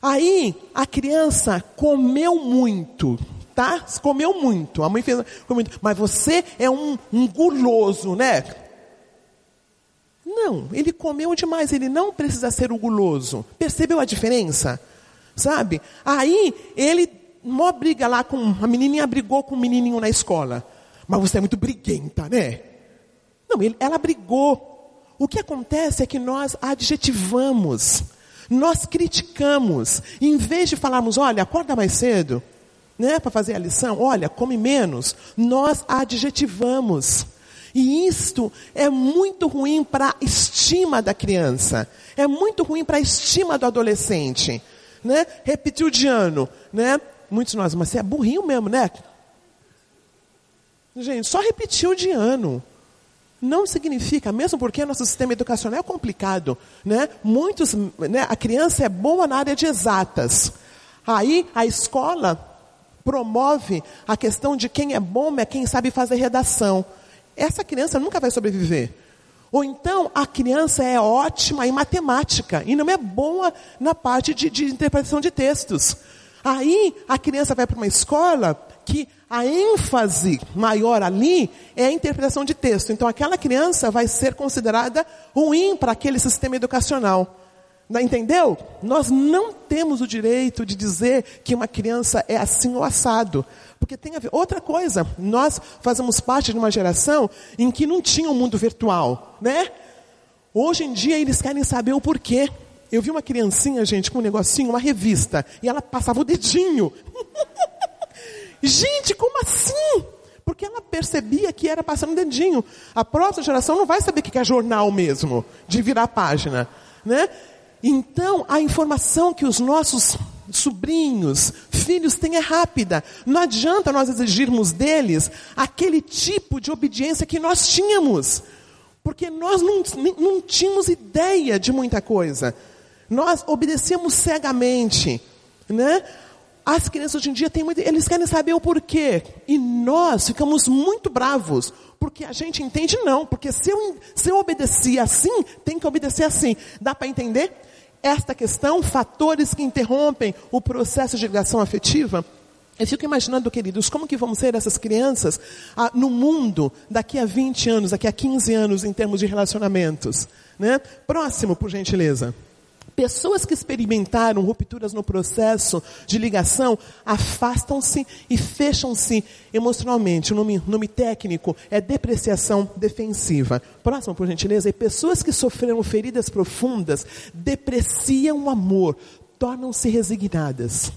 Aí, a criança comeu muito, tá? Comeu muito. A mãe fez comeu muito. Mas você é um, um guloso, né? Não, ele comeu demais. Ele não precisa ser o guloso. Percebeu a diferença? Sabe? Aí, ele, mó briga lá com, a menininha brigou com o menininho na escola. Mas você é muito briguenta, né? Não, ele, ela brigou. O que acontece é que nós adjetivamos, nós criticamos. em vez de falarmos, olha, acorda mais cedo, né, para fazer a lição, olha, come menos, nós adjetivamos. E isto é muito ruim para a estima da criança. É muito ruim para a estima do adolescente. Né? Repetiu de ano, né? Muitos de nós, mas você é burrinho mesmo, né? Gente, só repetiu de ano. Não significa, mesmo porque nosso sistema educacional é complicado, né? Muitos, né? A criança é boa na área de exatas. Aí a escola promove a questão de quem é bom é quem sabe fazer redação. Essa criança nunca vai sobreviver. Ou então a criança é ótima em matemática e não é boa na parte de, de interpretação de textos. Aí a criança vai para uma escola que a ênfase maior ali é a interpretação de texto. Então aquela criança vai ser considerada ruim para aquele sistema educacional. Entendeu? Nós não temos o direito de dizer que uma criança é assim ou assado. Porque tem a ver. Outra coisa, nós fazemos parte de uma geração em que não tinha um mundo virtual, né? Hoje em dia eles querem saber o porquê. Eu vi uma criancinha, gente, com um negocinho, uma revista, e ela passava o dedinho. Gente, como assim? Porque ela percebia que era passando dedinho. A próxima geração não vai saber o que é jornal mesmo, de virar página. Né? Então, a informação que os nossos sobrinhos, filhos têm é rápida. Não adianta nós exigirmos deles aquele tipo de obediência que nós tínhamos. Porque nós não, não tínhamos ideia de muita coisa. Nós obedecíamos cegamente. Né? As crianças hoje em dia têm muito, eles querem saber o porquê. E nós ficamos muito bravos. Porque a gente entende não. Porque se eu, se eu obedecer assim, tem que obedecer assim. Dá para entender? Esta questão, fatores que interrompem o processo de ligação afetiva, eu fico imaginando, queridos, como que vão ser essas crianças ah, no mundo daqui a 20 anos, daqui a 15 anos em termos de relacionamentos. Né? Próximo, por gentileza. Pessoas que experimentaram rupturas no processo de ligação afastam-se e fecham-se emocionalmente. O nome, nome técnico é depreciação defensiva. Próximo, por gentileza. E pessoas que sofreram feridas profundas depreciam o amor, tornam-se resignadas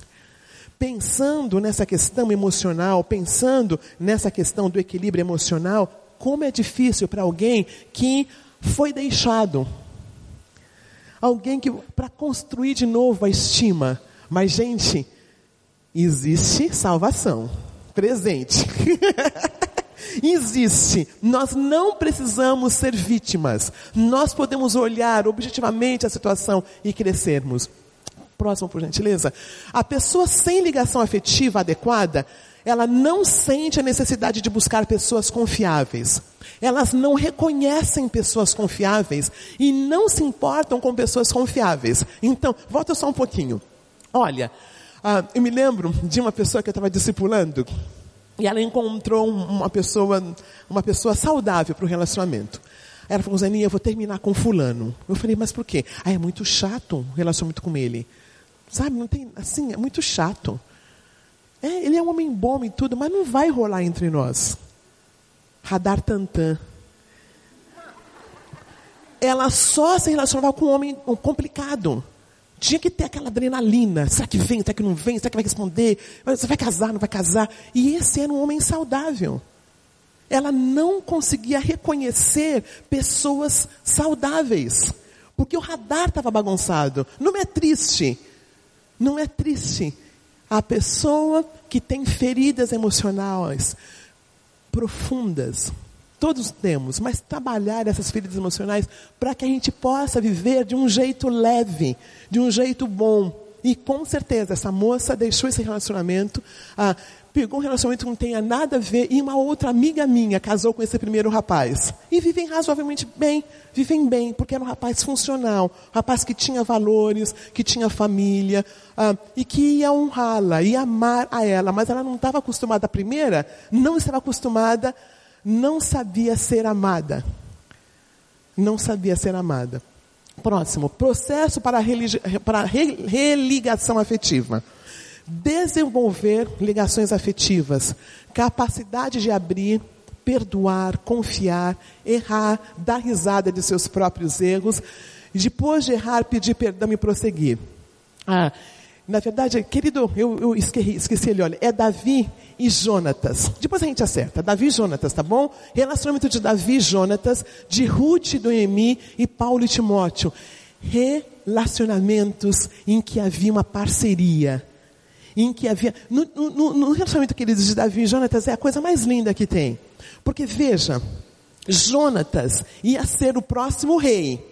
pensando nessa questão emocional, pensando nessa questão do equilíbrio emocional, como é difícil para alguém que foi deixado. Alguém que, para construir de novo a estima. Mas, gente, existe salvação. Presente. existe. Nós não precisamos ser vítimas. Nós podemos olhar objetivamente a situação e crescermos. Próximo, por gentileza. A pessoa sem ligação afetiva adequada, ela não sente a necessidade de buscar pessoas confiáveis. Elas não reconhecem pessoas confiáveis e não se importam com pessoas confiáveis. Então, volta só um pouquinho. Olha, ah, eu me lembro de uma pessoa que eu estava discipulando e ela encontrou uma pessoa, uma pessoa saudável para o relacionamento. Ela falou, Zaninha, eu vou terminar com fulano. Eu falei, mas por quê? Ah, é muito chato o relacionamento com ele. Sabe, não tem, assim, é muito chato. É, ele é um homem bom e tudo, mas não vai rolar entre nós. Radar tantã. Ela só se relacionava com um homem complicado. Tinha que ter aquela adrenalina. Será que vem? Será que não vem? Será que vai responder? Você vai casar? Não vai casar? E esse era um homem saudável. Ela não conseguia reconhecer pessoas saudáveis. Porque o radar estava bagunçado. Não é triste não é triste. A pessoa que tem feridas emocionais profundas, todos temos, mas trabalhar essas feridas emocionais para que a gente possa viver de um jeito leve, de um jeito bom. E com certeza essa moça deixou esse relacionamento, ah, pegou um relacionamento que não tenha nada a ver e uma outra amiga minha casou com esse primeiro rapaz. E vivem razoavelmente bem, vivem bem, porque era um rapaz funcional, um rapaz que tinha valores, que tinha família, ah, e que ia honrá-la, ia amar a ela, mas ela não estava acostumada, a primeira, não estava acostumada, não sabia ser amada. Não sabia ser amada. Próximo, processo para, para religação afetiva. Desenvolver ligações afetivas, capacidade de abrir, perdoar, confiar, errar, dar risada de seus próprios erros, depois de errar, pedir perdão e prosseguir. Ah, na verdade, querido, eu, eu esqueci, esqueci, ele, olha, é Davi e Jonatas. Depois a gente acerta. Davi e Jonatas, tá bom? Relacionamento de Davi e Jonatas, de Ruth, Noemi e Paulo e Timóteo. Relacionamentos em que havia uma parceria. Em que havia. No, no, no relacionamento, queridos, de Davi e Jonatas é a coisa mais linda que tem. Porque veja, Jonatas ia ser o próximo rei.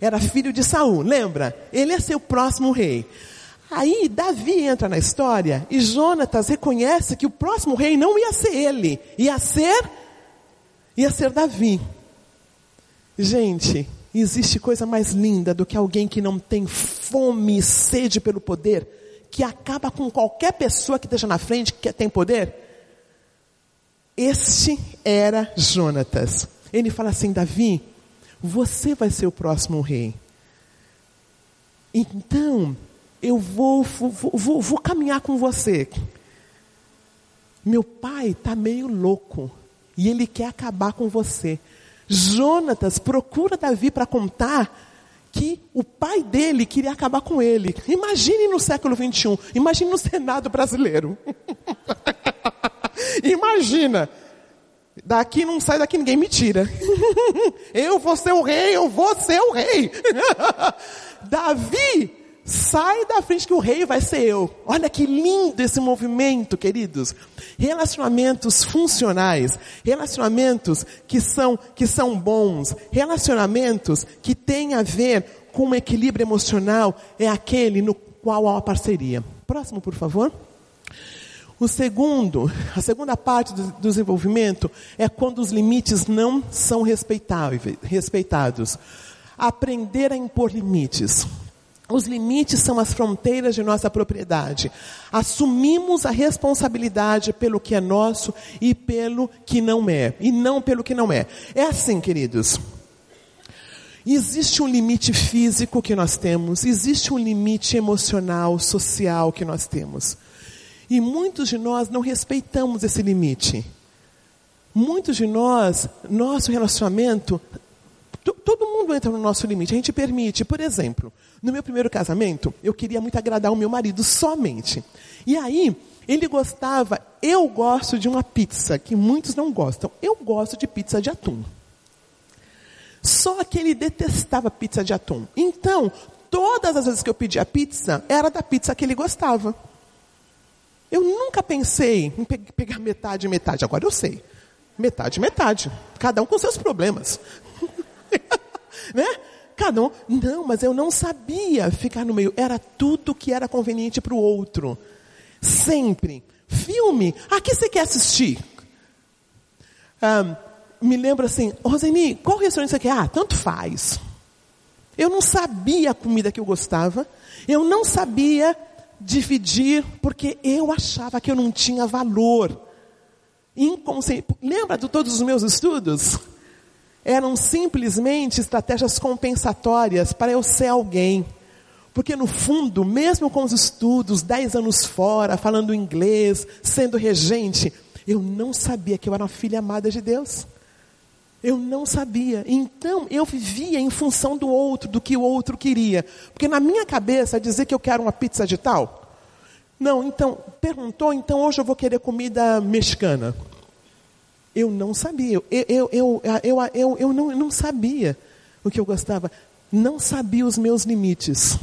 Era filho de Saul, lembra? Ele ia ser o próximo rei. Aí Davi entra na história e Jonatas reconhece que o próximo rei não ia ser ele, ia ser ia ser Davi. Gente, existe coisa mais linda do que alguém que não tem fome e sede pelo poder, que acaba com qualquer pessoa que esteja na frente que tem poder? Este era Jonatas. Ele fala assim: Davi, você vai ser o próximo rei. Então, eu vou, vou, vou, vou caminhar com você. Meu pai está meio louco e ele quer acabar com você. Jonatas procura Davi para contar que o pai dele queria acabar com ele. Imagine no século 21, imagine no Senado brasileiro. Imagina. Daqui não sai daqui, ninguém me tira. eu vou ser o rei, eu vou ser o rei. Davi, sai da frente que o rei vai ser eu. Olha que lindo esse movimento, queridos. Relacionamentos funcionais, relacionamentos que são, que são bons, relacionamentos que têm a ver com um equilíbrio emocional, é aquele no qual há uma parceria. Próximo, por favor. O segundo, a segunda parte do desenvolvimento é quando os limites não são respeitados. Aprender a impor limites. Os limites são as fronteiras de nossa propriedade. Assumimos a responsabilidade pelo que é nosso e pelo que não é, e não pelo que não é. É assim, queridos. Existe um limite físico que nós temos, existe um limite emocional, social que nós temos. E muitos de nós não respeitamos esse limite. Muitos de nós, nosso relacionamento, todo mundo entra no nosso limite, a gente permite. Por exemplo, no meu primeiro casamento, eu queria muito agradar o meu marido somente. E aí, ele gostava, eu gosto de uma pizza que muitos não gostam. Eu gosto de pizza de atum. Só que ele detestava pizza de atum. Então, todas as vezes que eu pedia pizza, era da pizza que ele gostava. Eu nunca pensei em pe pegar metade metade. Agora eu sei. Metade, metade. Cada um com seus problemas. né? Cada. Não, mas eu não sabia ficar no meio. Era tudo que era conveniente para o outro. Sempre. Filme. A que você quer assistir? Me lembro assim, Roseni, qual restaurante você quer? Ah, tanto faz. Eu não sabia a comida que eu gostava. Eu não sabia dividir porque eu achava que eu não tinha valor. Inconsci... Lembra de todos os meus estudos? Eram simplesmente estratégias compensatórias para eu ser alguém. Porque no fundo, mesmo com os estudos, dez anos fora, falando inglês, sendo regente, eu não sabia que eu era uma filha amada de Deus. Eu não sabia. Então eu vivia em função do outro, do que o outro queria. Porque na minha cabeça dizer que eu quero uma pizza de tal. Não, então, perguntou, então hoje eu vou querer comida mexicana. Eu não sabia. Eu, eu, eu, eu, eu, eu não, não sabia o que eu gostava. Não sabia os meus limites.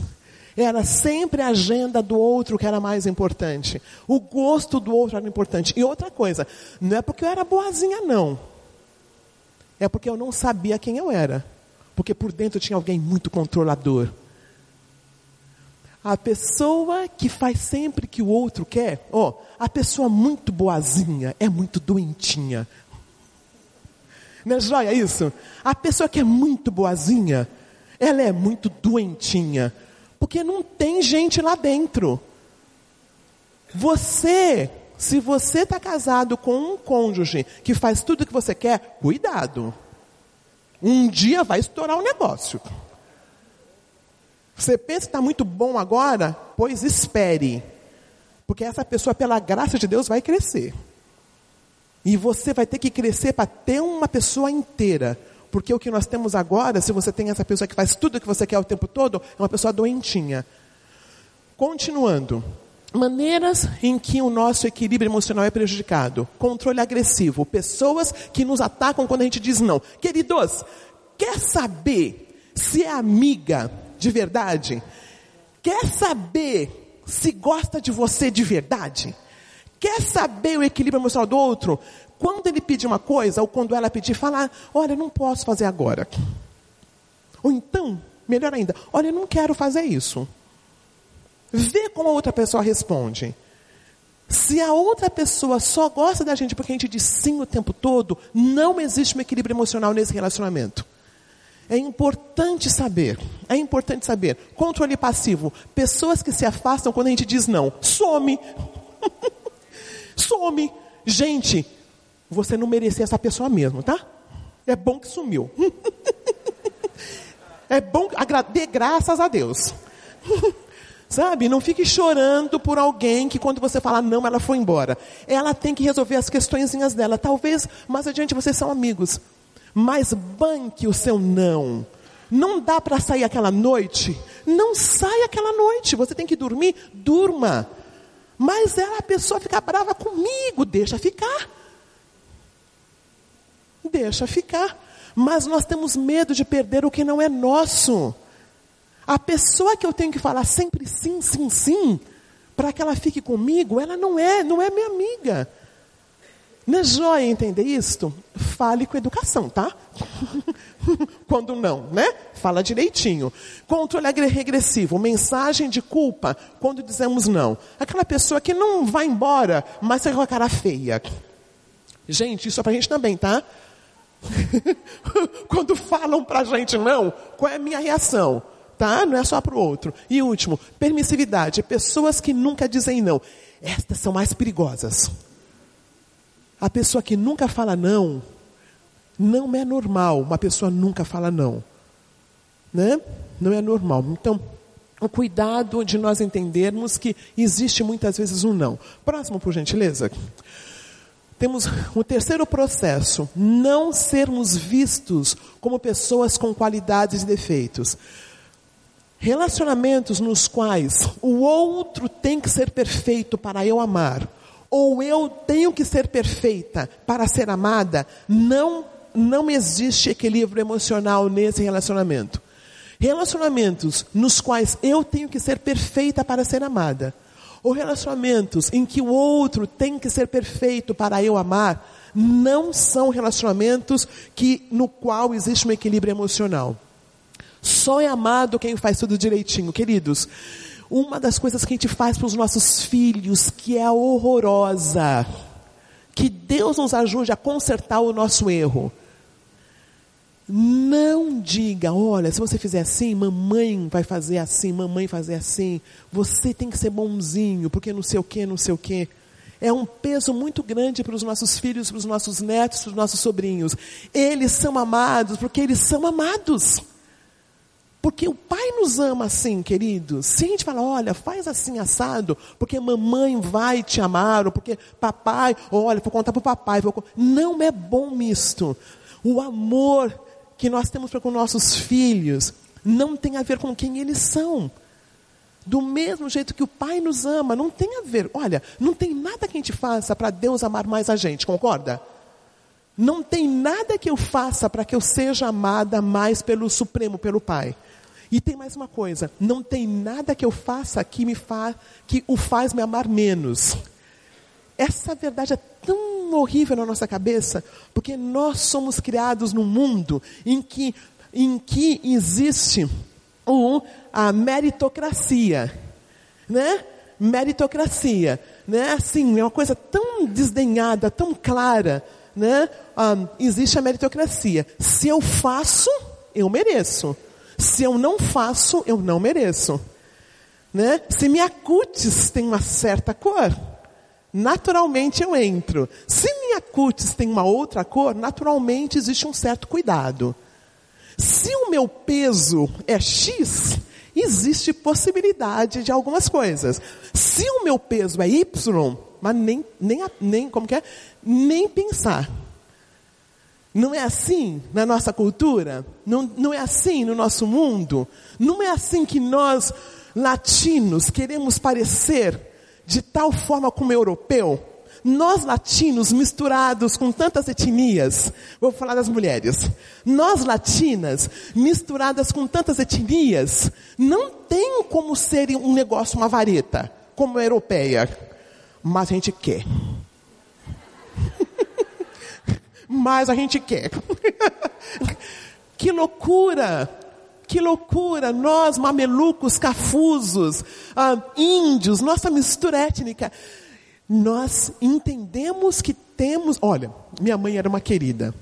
Era sempre a agenda do outro que era mais importante. O gosto do outro era importante. E outra coisa, não é porque eu era boazinha, não. É porque eu não sabia quem eu era. Porque por dentro tinha alguém muito controlador. A pessoa que faz sempre que o outro quer, ó, oh, a pessoa muito boazinha é muito doentinha. Não é joia isso? A pessoa que é muito boazinha, ela é muito doentinha. Porque não tem gente lá dentro. Você se você está casado com um cônjuge que faz tudo o que você quer, cuidado. Um dia vai estourar o um negócio. Você pensa que está muito bom agora? Pois espere. Porque essa pessoa, pela graça de Deus, vai crescer. E você vai ter que crescer para ter uma pessoa inteira. Porque o que nós temos agora, se você tem essa pessoa que faz tudo o que você quer o tempo todo, é uma pessoa doentinha. Continuando. Maneiras em que o nosso equilíbrio emocional é prejudicado. Controle agressivo. Pessoas que nos atacam quando a gente diz não. Queridos, quer saber se é amiga de verdade? Quer saber se gosta de você de verdade? Quer saber o equilíbrio emocional do outro? Quando ele pedir uma coisa, ou quando ela pedir, falar, olha, não posso fazer agora. Ou então, melhor ainda, olha, eu não quero fazer isso. Vê como a outra pessoa responde. Se a outra pessoa só gosta da gente porque a gente diz sim o tempo todo, não existe um equilíbrio emocional nesse relacionamento. É importante saber, é importante saber. Controle passivo. Pessoas que se afastam quando a gente diz não. Some. Some. Gente, você não merecia essa pessoa mesmo, tá? É bom que sumiu. é bom, dê graças a Deus. Sabe? Não fique chorando por alguém que quando você fala não, ela foi embora. Ela tem que resolver as questõezinhas dela. Talvez mais adiante vocês são amigos. Mas banque o seu não. Não dá para sair aquela noite? Não sai aquela noite. Você tem que dormir? Durma. Mas ela, a pessoa fica brava comigo, deixa ficar. deixa ficar. Mas nós temos medo de perder o que não é nosso. A pessoa que eu tenho que falar sempre sim, sim, sim, para que ela fique comigo, ela não é, não é minha amiga. É joia entender isto? Fale com educação, tá? Quando não, né? Fala direitinho. Controle regressivo, mensagem de culpa, quando dizemos não. Aquela pessoa que não vai embora, mas fica com a cara feia. Gente, isso é pra gente também, tá? quando falam pra gente não, qual é a minha reação? Tá? Não é só para o outro. E último, permissividade. Pessoas que nunca dizem não. Estas são mais perigosas. A pessoa que nunca fala não, não é normal. Uma pessoa nunca fala não. Né? Não é normal. Então, o cuidado de nós entendermos que existe muitas vezes um não. Próximo, por gentileza. Temos o terceiro processo, não sermos vistos como pessoas com qualidades e defeitos. Relacionamentos nos quais o outro tem que ser perfeito para eu amar, ou eu tenho que ser perfeita para ser amada, não, não existe equilíbrio emocional nesse relacionamento. Relacionamentos nos quais eu tenho que ser perfeita para ser amada, ou relacionamentos em que o outro tem que ser perfeito para eu amar, não são relacionamentos que no qual existe um equilíbrio emocional. Só é amado quem faz tudo direitinho, queridos. Uma das coisas que a gente faz para os nossos filhos, que é horrorosa, que Deus nos ajude a consertar o nosso erro. Não diga, olha, se você fizer assim, mamãe vai fazer assim, mamãe fazer assim. Você tem que ser bonzinho, porque não sei o que, não sei o que. É um peso muito grande para os nossos filhos, para os nossos netos, para os nossos sobrinhos. Eles são amados porque eles são amados. Porque o pai nos ama assim, querido. Se a gente fala, olha, faz assim assado, porque mamãe vai te amar, ou porque papai, olha, vou contar para o papai. Vou... Não é bom misto. O amor que nós temos para com nossos filhos não tem a ver com quem eles são. Do mesmo jeito que o pai nos ama, não tem a ver. Olha, não tem nada que a gente faça para Deus amar mais a gente, concorda? Não tem nada que eu faça para que eu seja amada mais pelo Supremo, pelo Pai. E tem mais uma coisa, não tem nada que eu faça que me fa que o faz me amar menos. Essa verdade é tão horrível na nossa cabeça, porque nós somos criados num mundo em que, em que existe um, a meritocracia, né? Meritocracia, né? Assim, é uma coisa tão desdenhada, tão clara, né? Um, existe a meritocracia. Se eu faço, eu mereço. Se eu não faço, eu não mereço. Né? Se minha cutis tem uma certa cor, naturalmente eu entro. Se minha cutis tem uma outra cor, naturalmente existe um certo cuidado. Se o meu peso é X, existe possibilidade de algumas coisas. Se o meu peso é Y, mas nem, nem, nem como que é? Nem pensar. Não é assim na nossa cultura? Não, não é assim no nosso mundo? Não é assim que nós, latinos, queremos parecer de tal forma como europeu? Nós latinos misturados com tantas etnias, vou falar das mulheres. Nós latinas misturadas com tantas etnias, não tem como ser um negócio uma vareta, como a europeia. Mas a gente quer mais a gente quer. que loucura! Que loucura! Nós, mamelucos, cafusos, ah, índios, nossa mistura étnica, nós entendemos que temos. Olha, minha mãe era uma querida,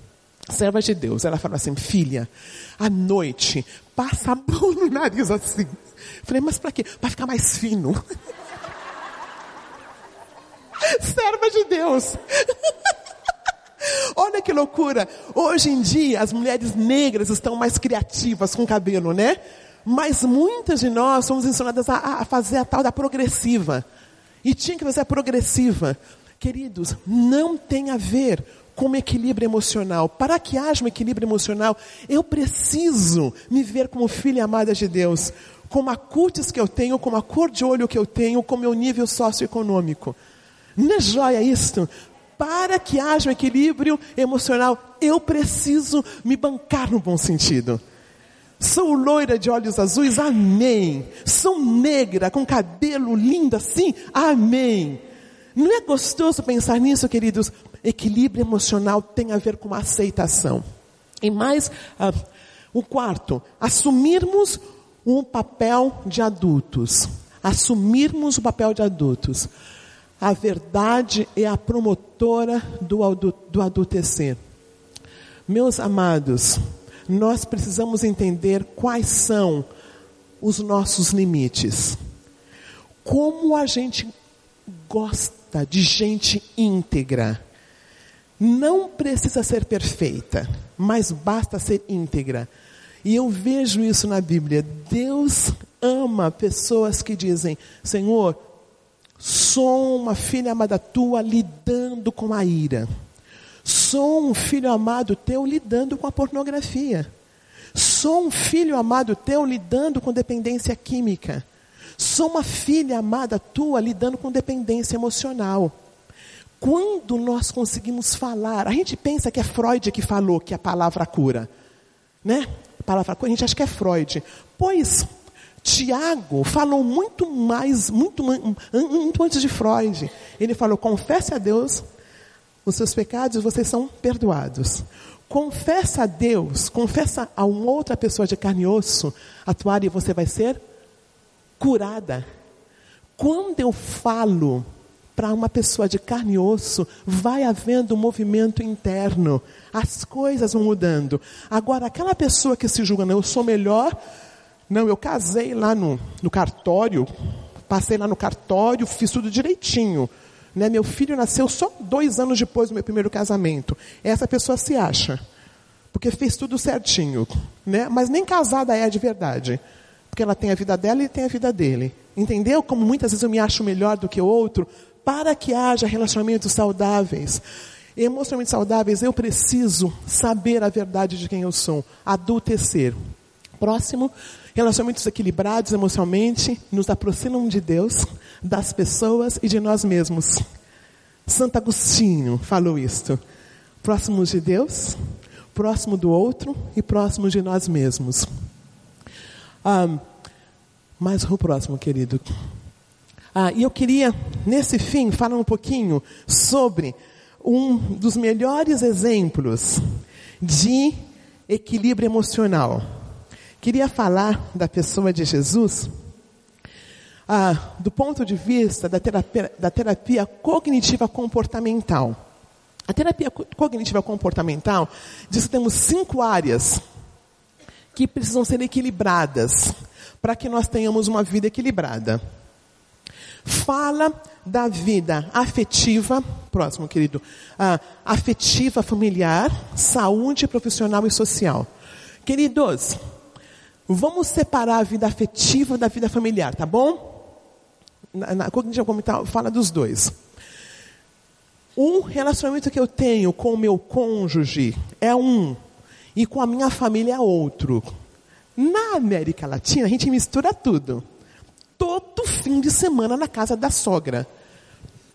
serva de Deus. Ela falou assim: filha, à noite, passa a mão no nariz assim. Falei, mas para quê? Para ficar mais fino. serva de Deus. Olha que loucura. Hoje em dia, as mulheres negras estão mais criativas com cabelo, né? Mas muitas de nós somos ensinadas a, a fazer a tal da progressiva. E tinha que fazer a progressiva. Queridos, não tem a ver com equilíbrio emocional. Para que haja um equilíbrio emocional, eu preciso me ver como filha amada de Deus, com a cutis que eu tenho, com a cor de olho que eu tenho, com o meu nível socioeconômico. Não é joia isto? Para que haja um equilíbrio emocional, eu preciso me bancar no bom sentido. Sou loira de olhos azuis, amém. Sou negra, com cabelo lindo assim, amém. Não é gostoso pensar nisso, queridos? Equilíbrio emocional tem a ver com aceitação. E mais, uh, o quarto, assumirmos um papel de adultos. Assumirmos o papel de adultos. A verdade é a promotora do, do adultecer. Meus amados, nós precisamos entender quais são os nossos limites. Como a gente gosta de gente íntegra. Não precisa ser perfeita, mas basta ser íntegra. E eu vejo isso na Bíblia. Deus ama pessoas que dizem: Senhor, sou uma filha amada tua lidando com a ira. Sou um filho amado teu lidando com a pornografia. Sou um filho amado teu lidando com dependência química. Sou uma filha amada tua lidando com dependência emocional. Quando nós conseguimos falar, a gente pensa que é Freud que falou que a palavra cura, né? A palavra cura, a gente acha que é Freud. Pois Tiago falou muito mais, muito, muito antes de Freud. Ele falou: confesse a Deus os seus pecados, vocês são perdoados. Confessa a Deus, confessa a uma outra pessoa de carne e osso, a tua área e você vai ser curada. Quando eu falo para uma pessoa de carne e osso, vai havendo um movimento interno. As coisas vão mudando. Agora, aquela pessoa que se julga, eu sou melhor. Não, eu casei lá no, no cartório, passei lá no cartório, fiz tudo direitinho. Né? Meu filho nasceu só dois anos depois do meu primeiro casamento. Essa pessoa se acha, porque fez tudo certinho. Né? Mas nem casada é de verdade. Porque ela tem a vida dela e tem a vida dele. Entendeu? Como muitas vezes eu me acho melhor do que o outro, para que haja relacionamentos saudáveis. Emocionalmente saudáveis, eu preciso saber a verdade de quem eu sou. Adultecer. Próximo, relacionamentos equilibrados emocionalmente nos aproximam de Deus, das pessoas e de nós mesmos. Santo Agostinho falou isto. Próximos de Deus, próximo do outro e próximo de nós mesmos. Ah, mais o próximo, querido. Ah, e eu queria, nesse fim, falar um pouquinho sobre um dos melhores exemplos de equilíbrio emocional. Queria falar da pessoa de Jesus ah, do ponto de vista da terapia, da terapia cognitiva comportamental. A terapia cognitiva comportamental diz que temos cinco áreas que precisam ser equilibradas para que nós tenhamos uma vida equilibrada. Fala da vida afetiva, próximo querido, ah, afetiva familiar, saúde profissional e social. Queridos, vamos separar a vida afetiva da vida familiar, tá bom? Na, na cognitiva comportamental fala dos dois. Um relacionamento que eu tenho com o meu cônjuge é um, e com a minha família é outro. Na América Latina, a gente mistura tudo. Todo fim de semana na casa da sogra.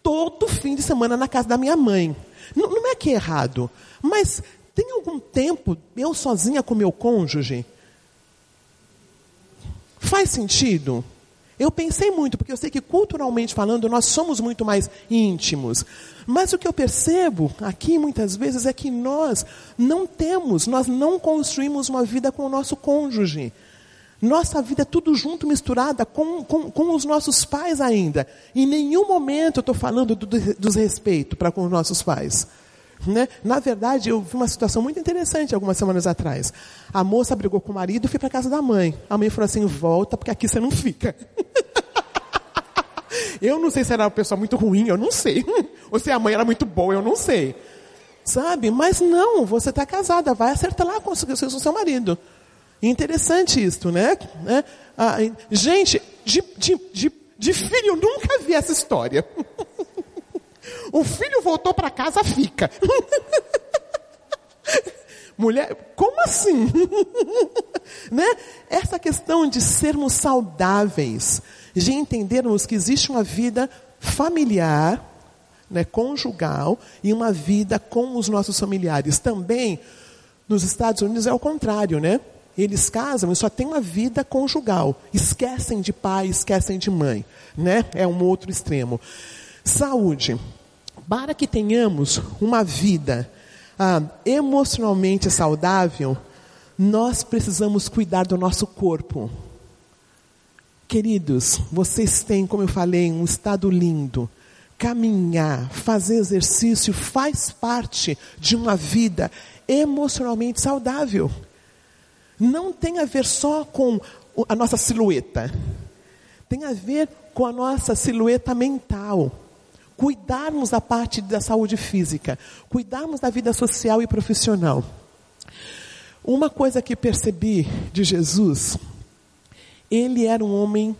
Todo fim de semana na casa da minha mãe. Não, não é que é errado, mas tem algum tempo eu sozinha com meu cônjuge? Faz sentido? Eu pensei muito, porque eu sei que culturalmente falando, nós somos muito mais íntimos. Mas o que eu percebo aqui muitas vezes é que nós não temos, nós não construímos uma vida com o nosso cônjuge. Nossa vida é tudo junto, misturada com, com, com os nossos pais ainda. Em nenhum momento eu estou falando do, desrespeito para com os nossos pais. Né? Na verdade, eu vi uma situação muito interessante algumas semanas atrás. A moça brigou com o marido e foi para casa da mãe. A mãe falou assim: volta, porque aqui você não fica. eu não sei se era uma pessoa muito ruim, eu não sei. Ou se a mãe era muito boa, eu não sei. Sabe? Mas não, você está casada, vai acertar lá com o seu marido. Interessante isso, né? né? Ah, gente, de, de, de, de filho, eu nunca vi essa história. O filho voltou para casa, fica. Mulher, como assim? né? Essa questão de sermos saudáveis, de entendermos que existe uma vida familiar, né, conjugal e uma vida com os nossos familiares. Também nos Estados Unidos é o contrário, né? Eles casam e só tem uma vida conjugal. Esquecem de pai, esquecem de mãe, né? É um outro extremo. Saúde. Para que tenhamos uma vida ah, emocionalmente saudável, nós precisamos cuidar do nosso corpo. Queridos, vocês têm, como eu falei, um estado lindo. Caminhar, fazer exercício faz parte de uma vida emocionalmente saudável. Não tem a ver só com a nossa silhueta. Tem a ver com a nossa silhueta mental. Cuidarmos da parte da saúde física, cuidarmos da vida social e profissional. Uma coisa que percebi de Jesus ele era um homem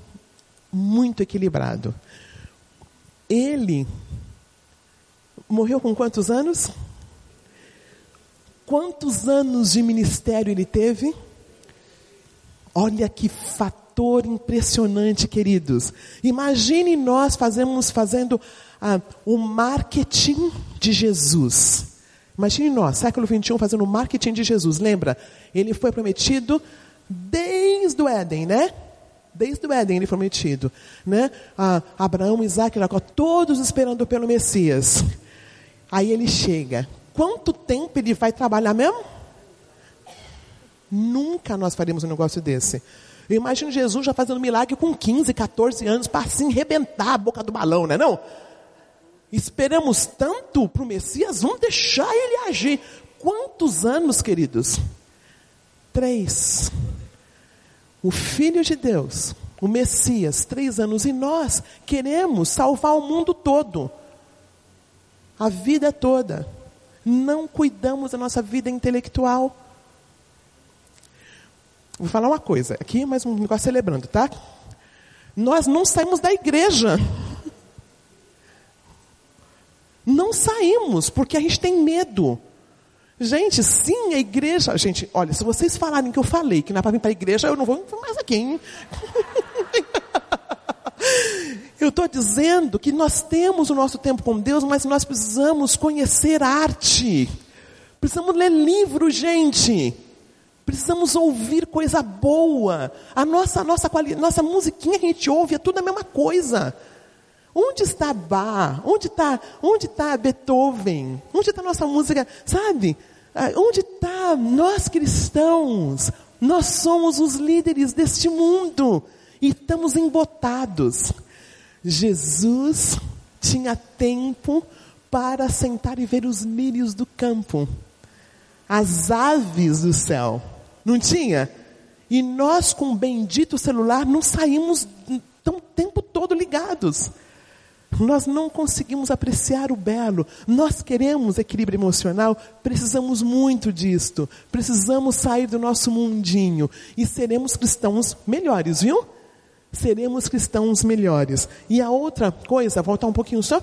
muito equilibrado. Ele morreu com quantos anos? Quantos anos de ministério ele teve? Olha que fator impressionante, queridos. Imagine nós fazemos, fazendo ah, o marketing de Jesus. Imagine nós, século 21, fazendo o marketing de Jesus. Lembra? Ele foi prometido desde o Éden, né? Desde o Éden ele foi prometido, né? Ah, Abraão, Isaac, Jacó, todos esperando pelo Messias. Aí ele chega. Quanto tempo ele vai trabalhar mesmo? Nunca nós faremos um negócio desse. Eu imagino Jesus já fazendo milagre com 15, 14 anos para assim rebentar a boca do balão, né não? Esperamos tanto para o Messias, vamos deixar ele agir. Quantos anos, queridos? Três o Filho de Deus, o Messias, três anos, e nós queremos salvar o mundo todo, a vida toda. Não cuidamos da nossa vida intelectual. Vou falar uma coisa aqui, mais um negócio celebrando, tá? Nós não saímos da igreja. Não saímos, porque a gente tem medo. Gente, sim, a igreja. Gente, olha, se vocês falarem que eu falei que não é para vir para a igreja, eu não vou mais aqui, hein? eu estou dizendo que nós temos o nosso tempo com Deus, mas nós precisamos conhecer arte. Precisamos ler livro, gente. Precisamos ouvir coisa boa. A nossa, nossa, nossa musiquinha que a gente ouve é tudo a mesma coisa. Onde está Bach? Onde está onde tá Beethoven? Onde está nossa música? Sabe? Ah, onde está nós cristãos? Nós somos os líderes deste mundo e estamos embotados. Jesus tinha tempo para sentar e ver os lírios do campo, as aves do céu. Não tinha? E nós, com o bendito celular, não saímos o tempo todo ligados. Nós não conseguimos apreciar o belo. Nós queremos equilíbrio emocional, precisamos muito disto. Precisamos sair do nosso mundinho e seremos cristãos melhores, viu? Seremos cristãos melhores. E a outra coisa, voltar um pouquinho só.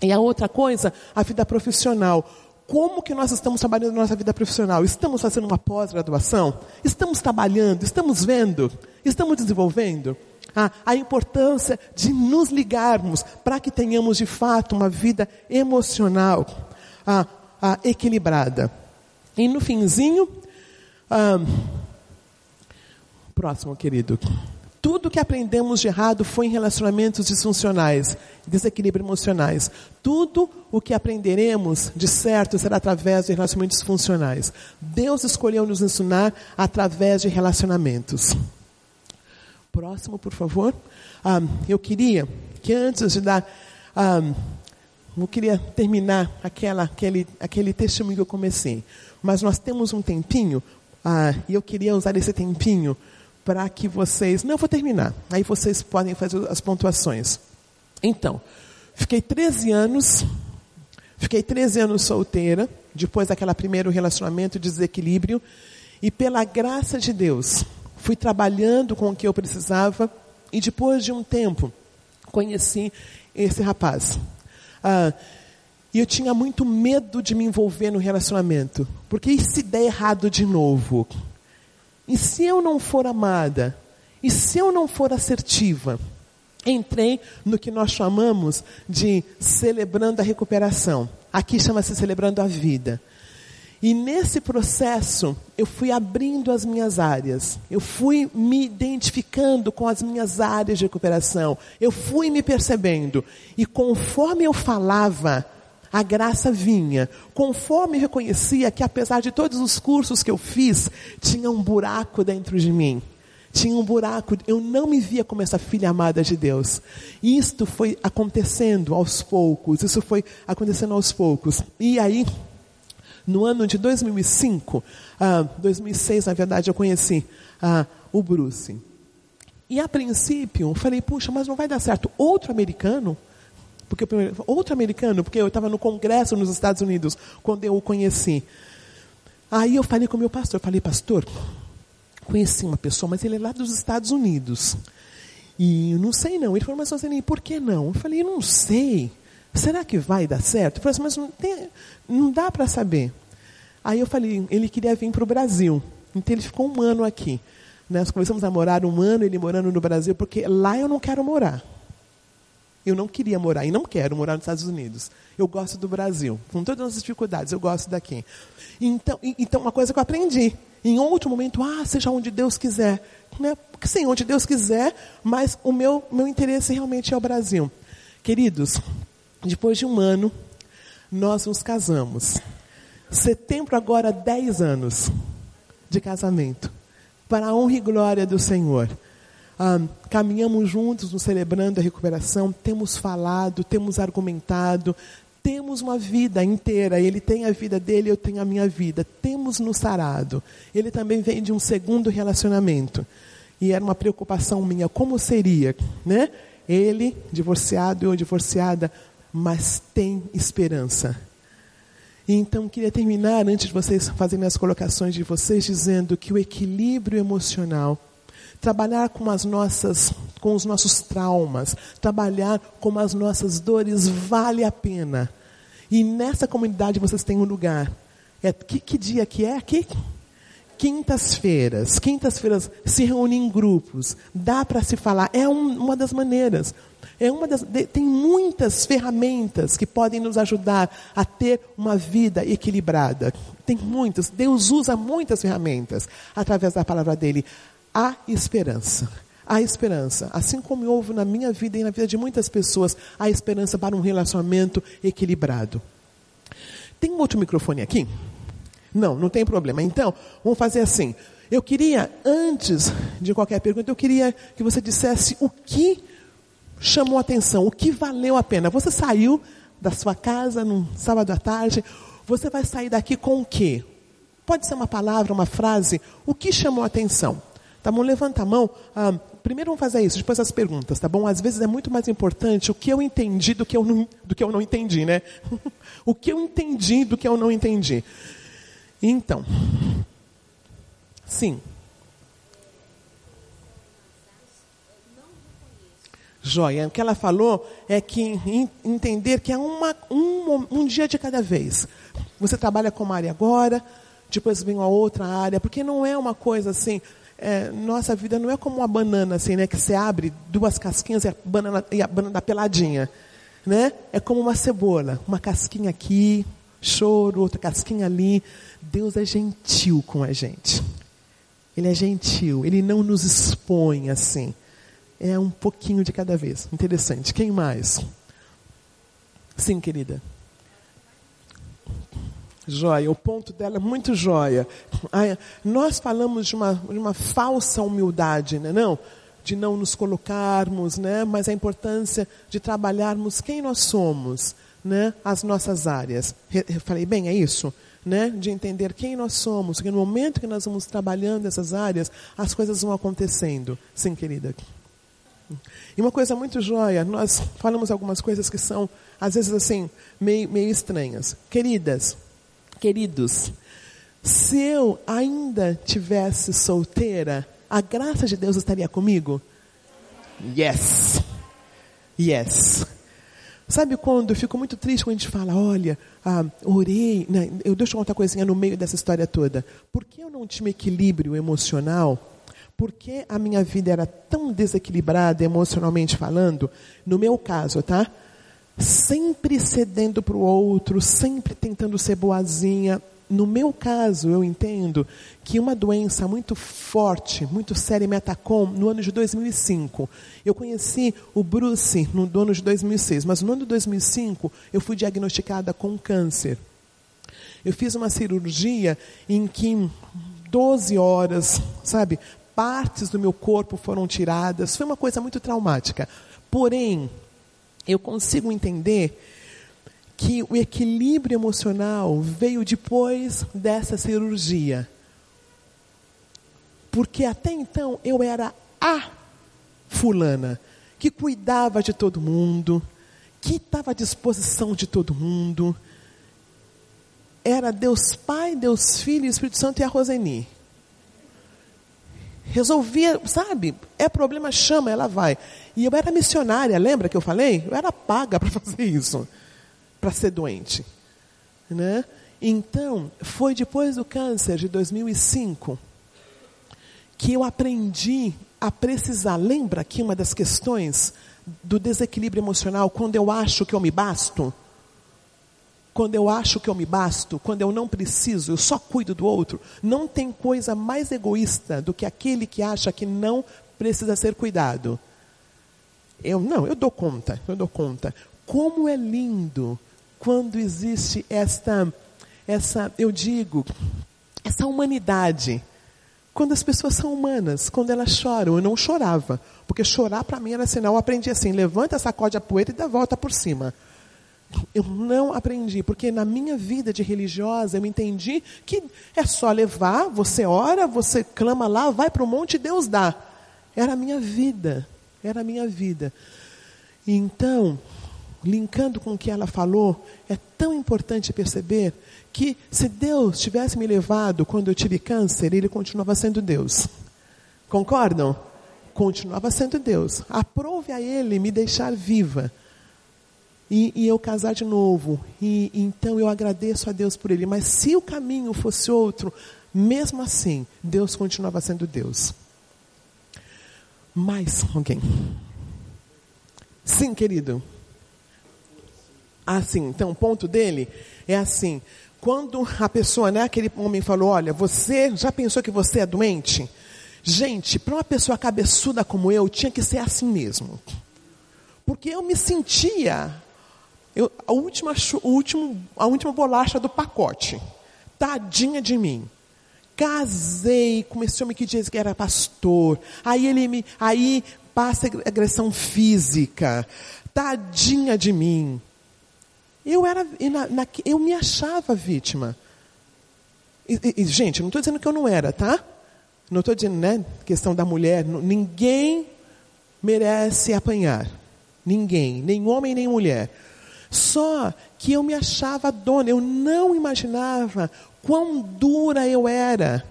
E a outra coisa, a vida profissional. Como que nós estamos trabalhando na nossa vida profissional? Estamos fazendo uma pós-graduação? Estamos trabalhando? Estamos vendo? Estamos desenvolvendo? A, a importância de nos ligarmos para que tenhamos de fato uma vida emocional a, a, equilibrada. E no finzinho, próximo querido, tudo que aprendemos de errado foi em relacionamentos disfuncionais, desequilíbrio emocionais. Tudo o que aprenderemos de certo será através de relacionamentos disfuncionais. Deus escolheu nos ensinar através de relacionamentos. Próximo, por favor. Eu queria que antes de dar. Eu queria terminar aquela, aquele, aquele testemunho que eu comecei. Mas nós temos um tempinho, e eu queria usar esse tempinho para que vocês. Não, eu vou terminar. Aí vocês podem fazer as pontuações. Então, fiquei 13 anos. Fiquei 13 anos solteira, depois daquele primeiro relacionamento de desequilíbrio. E pela graça de Deus, fui trabalhando com o que eu precisava e depois de um tempo conheci esse rapaz. Ah, e eu tinha muito medo de me envolver no relacionamento, porque e se der errado de novo? E se eu não for amada? E se eu não for assertiva? entrei no que nós chamamos de celebrando a recuperação. Aqui chama-se celebrando a vida. E nesse processo, eu fui abrindo as minhas áreas. Eu fui me identificando com as minhas áreas de recuperação. Eu fui me percebendo. E conforme eu falava, a graça vinha. Conforme eu reconhecia que, apesar de todos os cursos que eu fiz, tinha um buraco dentro de mim. Tinha um buraco, eu não me via como essa filha amada de Deus. Isto foi acontecendo aos poucos, isso foi acontecendo aos poucos. E aí, no ano de 2005, ah, 2006 na verdade, eu conheci ah, o Bruce. E a princípio, eu falei, puxa, mas não vai dar certo. Outro americano, porque outro americano, porque eu estava no congresso nos Estados Unidos quando eu o conheci. Aí eu falei com o meu pastor, falei, pastor, conheci uma pessoa, mas ele é lá dos Estados Unidos. E eu não sei não. Ele falou, mas Rosane, por que não? Eu falei, não sei. Será que vai dar certo? Eu falei assim, mas não, tem, não dá para saber. Aí eu falei, ele queria vir para o Brasil. Então ele ficou um ano aqui. Nós começamos a morar um ano, ele morando no Brasil, porque lá eu não quero morar. Eu não queria morar e não quero morar nos Estados Unidos. Eu gosto do Brasil, com todas as dificuldades, eu gosto daqui. Então, então uma coisa que eu aprendi. Em outro momento, ah, seja onde Deus quiser. Né? Sim, onde Deus quiser, mas o meu, meu interesse realmente é o Brasil. Queridos, depois de um ano, nós nos casamos. Setembro agora, 10 anos de casamento. Para a honra e glória do Senhor. Ah, caminhamos juntos, nos celebrando a recuperação, temos falado, temos argumentado, temos uma vida inteira. Ele tem a vida dele, eu tenho a minha vida. Temos nos sarado. Ele também vem de um segundo relacionamento. E era uma preocupação minha, como seria, né? Ele, divorciado, eu divorciada, mas tem esperança. E então queria terminar, antes de vocês fazerem as colocações de vocês, dizendo que o equilíbrio emocional, trabalhar com as nossas, com os nossos traumas, trabalhar com as nossas dores vale a pena. E nessa comunidade vocês têm um lugar. É, que, que dia que é aqui? Quintas-feiras. Quintas-feiras se reúnem em grupos. Dá para se falar. É um, uma das maneiras. É uma das, tem muitas ferramentas que podem nos ajudar a ter uma vida equilibrada. Tem muitas. Deus usa muitas ferramentas através da palavra dele. Há esperança. Há esperança. Assim como houve na minha vida e na vida de muitas pessoas, há esperança para um relacionamento equilibrado. Tem um outro microfone aqui? Não, não tem problema. Então, vamos fazer assim. Eu queria, antes de qualquer pergunta, eu queria que você dissesse o que chamou atenção, o que valeu a pena. Você saiu da sua casa num sábado à tarde, você vai sair daqui com o quê? Pode ser uma palavra, uma frase. O que chamou atenção? Tá bom? Levanta a mão. Ah, primeiro vamos fazer isso, depois as perguntas, tá bom? Às vezes é muito mais importante o que eu entendi do que eu não, do que eu não entendi, né? o que eu entendi do que eu não entendi. Então, sim. Joia. O que ela falou é que entender que é uma, um, um dia de cada vez. Você trabalha com uma área agora, depois vem uma outra área, porque não é uma coisa assim. É, nossa vida não é como uma banana assim, né? Que você abre duas casquinhas e a banana, e a banana peladinha, né? É como uma cebola, uma casquinha aqui, choro, outra casquinha ali. Deus é gentil com a gente. Ele é gentil, ele não nos expõe assim é um pouquinho de cada vez. Interessante. Quem mais? Sim, querida. Joia, o ponto dela é muito joia. nós falamos de uma, de uma falsa humildade, né? não? De não nos colocarmos, né? mas a importância de trabalharmos quem nós somos, né? as nossas áreas. Eu falei bem, é isso? Né? De entender quem nós somos, porque no momento que nós vamos trabalhando essas áreas, as coisas vão acontecendo. Sim, querida. E uma coisa muito joia, nós falamos algumas coisas que são, às vezes assim, meio, meio estranhas. Queridas, queridos, se eu ainda tivesse solteira, a graça de Deus estaria comigo? Yes. Yes. Sabe quando eu fico muito triste quando a gente fala, olha, ah, orei, né? eu deixo contar uma coisinha no meio dessa história toda. Por que eu não tinha equilíbrio emocional? Porque a minha vida era tão desequilibrada emocionalmente falando, no meu caso, tá? Sempre cedendo para o outro, sempre tentando ser boazinha. No meu caso, eu entendo que uma doença muito forte, muito séria me atacou no ano de 2005. Eu conheci o Bruce no ano de 2006, mas no ano de 2005 eu fui diagnosticada com câncer. Eu fiz uma cirurgia em que 12 horas, sabe, partes do meu corpo foram tiradas. Foi uma coisa muito traumática. Porém, eu consigo entender que o equilíbrio emocional veio depois dessa cirurgia. Porque até então eu era a fulana que cuidava de todo mundo, que estava à disposição de todo mundo. Era Deus Pai, Deus Filho, Espírito Santo e a Roseni. Resolvia, sabe? É problema, chama, ela vai. E eu era missionária, lembra que eu falei? Eu era paga para fazer isso, para ser doente. Né? Então, foi depois do câncer de 2005 que eu aprendi a precisar. Lembra que uma das questões do desequilíbrio emocional, quando eu acho que eu me basto? Quando eu acho que eu me basto, quando eu não preciso, eu só cuido do outro, não tem coisa mais egoísta do que aquele que acha que não precisa ser cuidado. Eu não, eu dou conta, eu dou conta. Como é lindo quando existe esta essa, eu digo, essa humanidade. Quando as pessoas são humanas, quando elas choram, eu não chorava, porque chorar para mim era sinal, eu aprendi assim, levanta, sacode a poeira e dá volta por cima. Eu não aprendi, porque na minha vida de religiosa eu entendi que é só levar, você ora, você clama lá, vai para o monte e Deus dá. Era a minha vida, era a minha vida. Então, linkando com o que ela falou, é tão importante perceber que se Deus tivesse me levado quando eu tive câncer, Ele continuava sendo Deus. Concordam? Continuava sendo Deus. Aprove a Ele me deixar viva e, e eu casar de novo. E, então eu agradeço a Deus por ele. Mas se o caminho fosse outro, mesmo assim, Deus continuava sendo Deus. Mais alguém? Sim, querido. Assim, então o ponto dele é assim. Quando a pessoa, né, aquele homem falou, olha, você já pensou que você é doente? Gente, para uma pessoa cabeçuda como eu, tinha que ser assim mesmo. Porque eu me sentia eu, a, última, o último, a última bolacha do pacote. Tadinha de mim. Casei com esse homem que diz que era pastor. Aí ele me, aí passa agressão física. Tadinha de mim. Eu era, eu me achava vítima. E, e, gente, não estou dizendo que eu não era, tá? Não estou dizendo, né? Questão da mulher. Ninguém merece apanhar. Ninguém, nem homem nem mulher. Só que eu me achava dona, eu não imaginava quão dura eu era.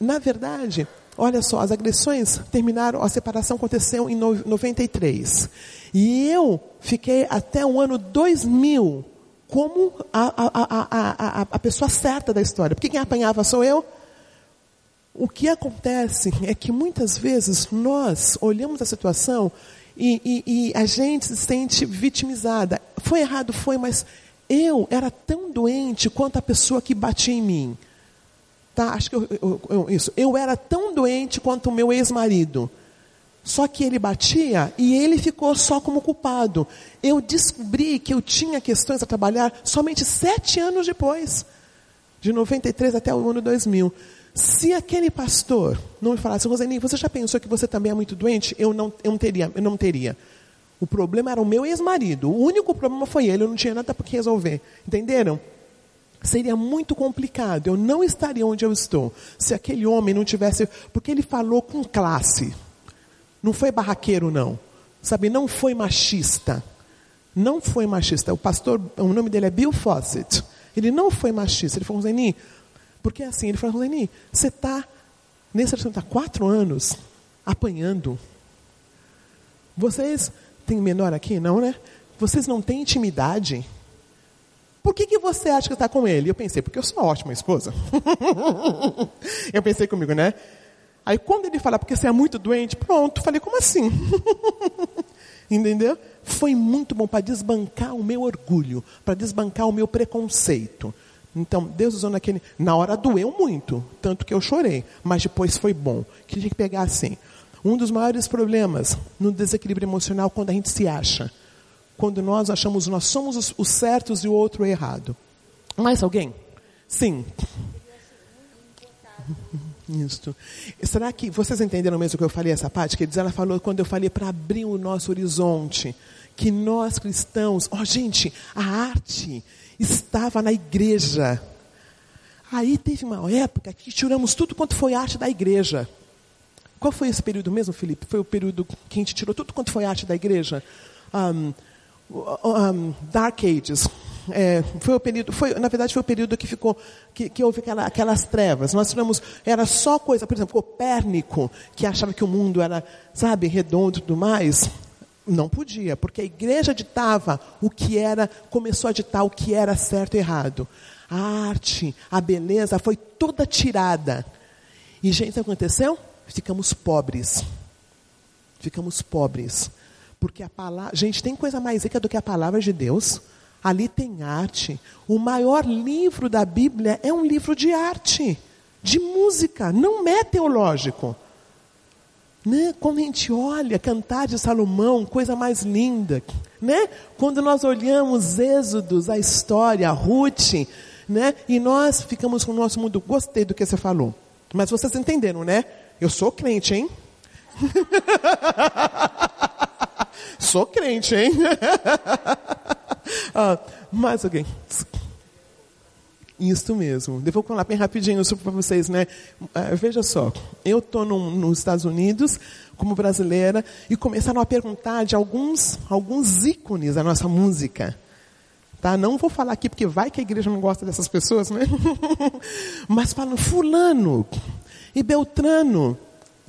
Na verdade, olha só, as agressões terminaram, a separação aconteceu em 93. E eu fiquei até o ano 2000 como a, a, a, a, pessoa certa da história. Porque quem apanhava sou eu. O que acontece é que muitas vezes nós olhamos a situação e, e, e a gente se sente vitimizada. Foi errado, foi, mas eu era tão doente quanto a pessoa que batia em mim. Tá? Acho que eu, eu, eu, isso. Eu era tão doente quanto o meu ex-marido. Só que ele batia e ele ficou só como culpado. Eu descobri que eu tinha questões a trabalhar somente sete anos depois, de 93 até o ano 2000. Se aquele pastor não me falasse, Roseni, você já pensou que você também é muito doente? Eu não, eu não teria, eu não teria. O problema era o meu ex-marido. O único problema foi ele, eu não tinha nada para resolver. Entenderam? Seria muito complicado. Eu não estaria onde eu estou se aquele homem não tivesse, porque ele falou com classe. Não foi barraqueiro não. Sabe, não foi machista. Não foi machista. O pastor, o nome dele é Bill Fawcett. Ele não foi machista. Ele falou, Zeni, porque assim, ele falou, Leni, você está, nesse você está quatro anos apanhando. Vocês, tem menor aqui? Não, né? Vocês não têm intimidade. Por que, que você acha que está com ele? Eu pensei, porque eu sou uma ótima esposa. eu pensei comigo, né? Aí quando ele fala, porque você é muito doente, pronto, falei, como assim? Entendeu? Foi muito bom para desbancar o meu orgulho, para desbancar o meu preconceito. Então, Deus usou naquele. Na hora doeu muito, tanto que eu chorei, mas depois foi bom. Que tinha que pegar assim. Um dos maiores problemas no desequilíbrio emocional quando a gente se acha. Quando nós achamos nós somos os, os certos e o outro é errado. Mais alguém? Sim. Isso. Será que vocês entenderam mesmo o que eu falei essa parte? Que ela falou quando eu falei para abrir o nosso horizonte, que nós cristãos, ó oh, gente, a arte estava na igreja. Aí teve uma época que tiramos tudo quanto foi arte da igreja. Qual foi esse período mesmo, Felipe? Foi o período que a gente tirou tudo quanto foi arte da igreja? Um, um, Dark Ages. É, foi o período, foi, na verdade foi o período que ficou, que, que houve aquela, aquelas trevas. Nós tivemos, era só coisa, por exemplo, Copérnico, que achava que o mundo era, sabe, redondo e tudo mais. Não podia, porque a igreja ditava o que era, começou a ditar o que era certo e errado. A arte, a beleza foi toda tirada. E, gente, o que aconteceu? Ficamos pobres. Ficamos pobres. Porque a palavra. Gente, tem coisa mais rica do que a palavra de Deus? Ali tem arte. O maior livro da Bíblia é um livro de arte, de música, não é teológico. Né? Quando a gente olha Cantar de Salomão, coisa mais linda. Né? Quando nós olhamos Êxodos, a história, Ruth, né? e nós ficamos com o nosso mundo. Gostei do que você falou. Mas vocês entenderam, né? Eu sou crente, hein? sou crente, hein? ah, mais alguém? Isso mesmo. Devo falar bem rapidinho para vocês, né? Uh, veja só, eu estou nos Estados Unidos como brasileira e começaram a perguntar de alguns, alguns ícones da nossa música. Tá? Não vou falar aqui porque vai que a igreja não gosta dessas pessoas, né? Mas falam fulano e Beltrano.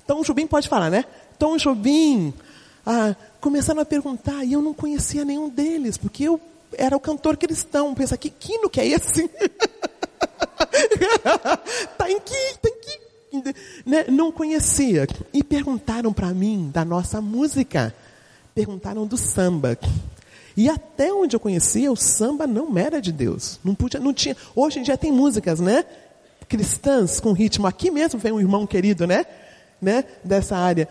Tom Jobim pode falar, né? Tom Jobim. Ah, começaram a perguntar e eu não conhecia nenhum deles, porque eu era o cantor cristão. Pensa, que quino que é esse? tá em que, tá em que, né? Não conhecia. E perguntaram para mim da nossa música. Perguntaram do samba. E até onde eu conhecia, o samba não era de Deus. Não podia, não tinha. Hoje em dia tem músicas, né? Cristãs com ritmo. Aqui mesmo vem um irmão querido, né? Né? Dessa área.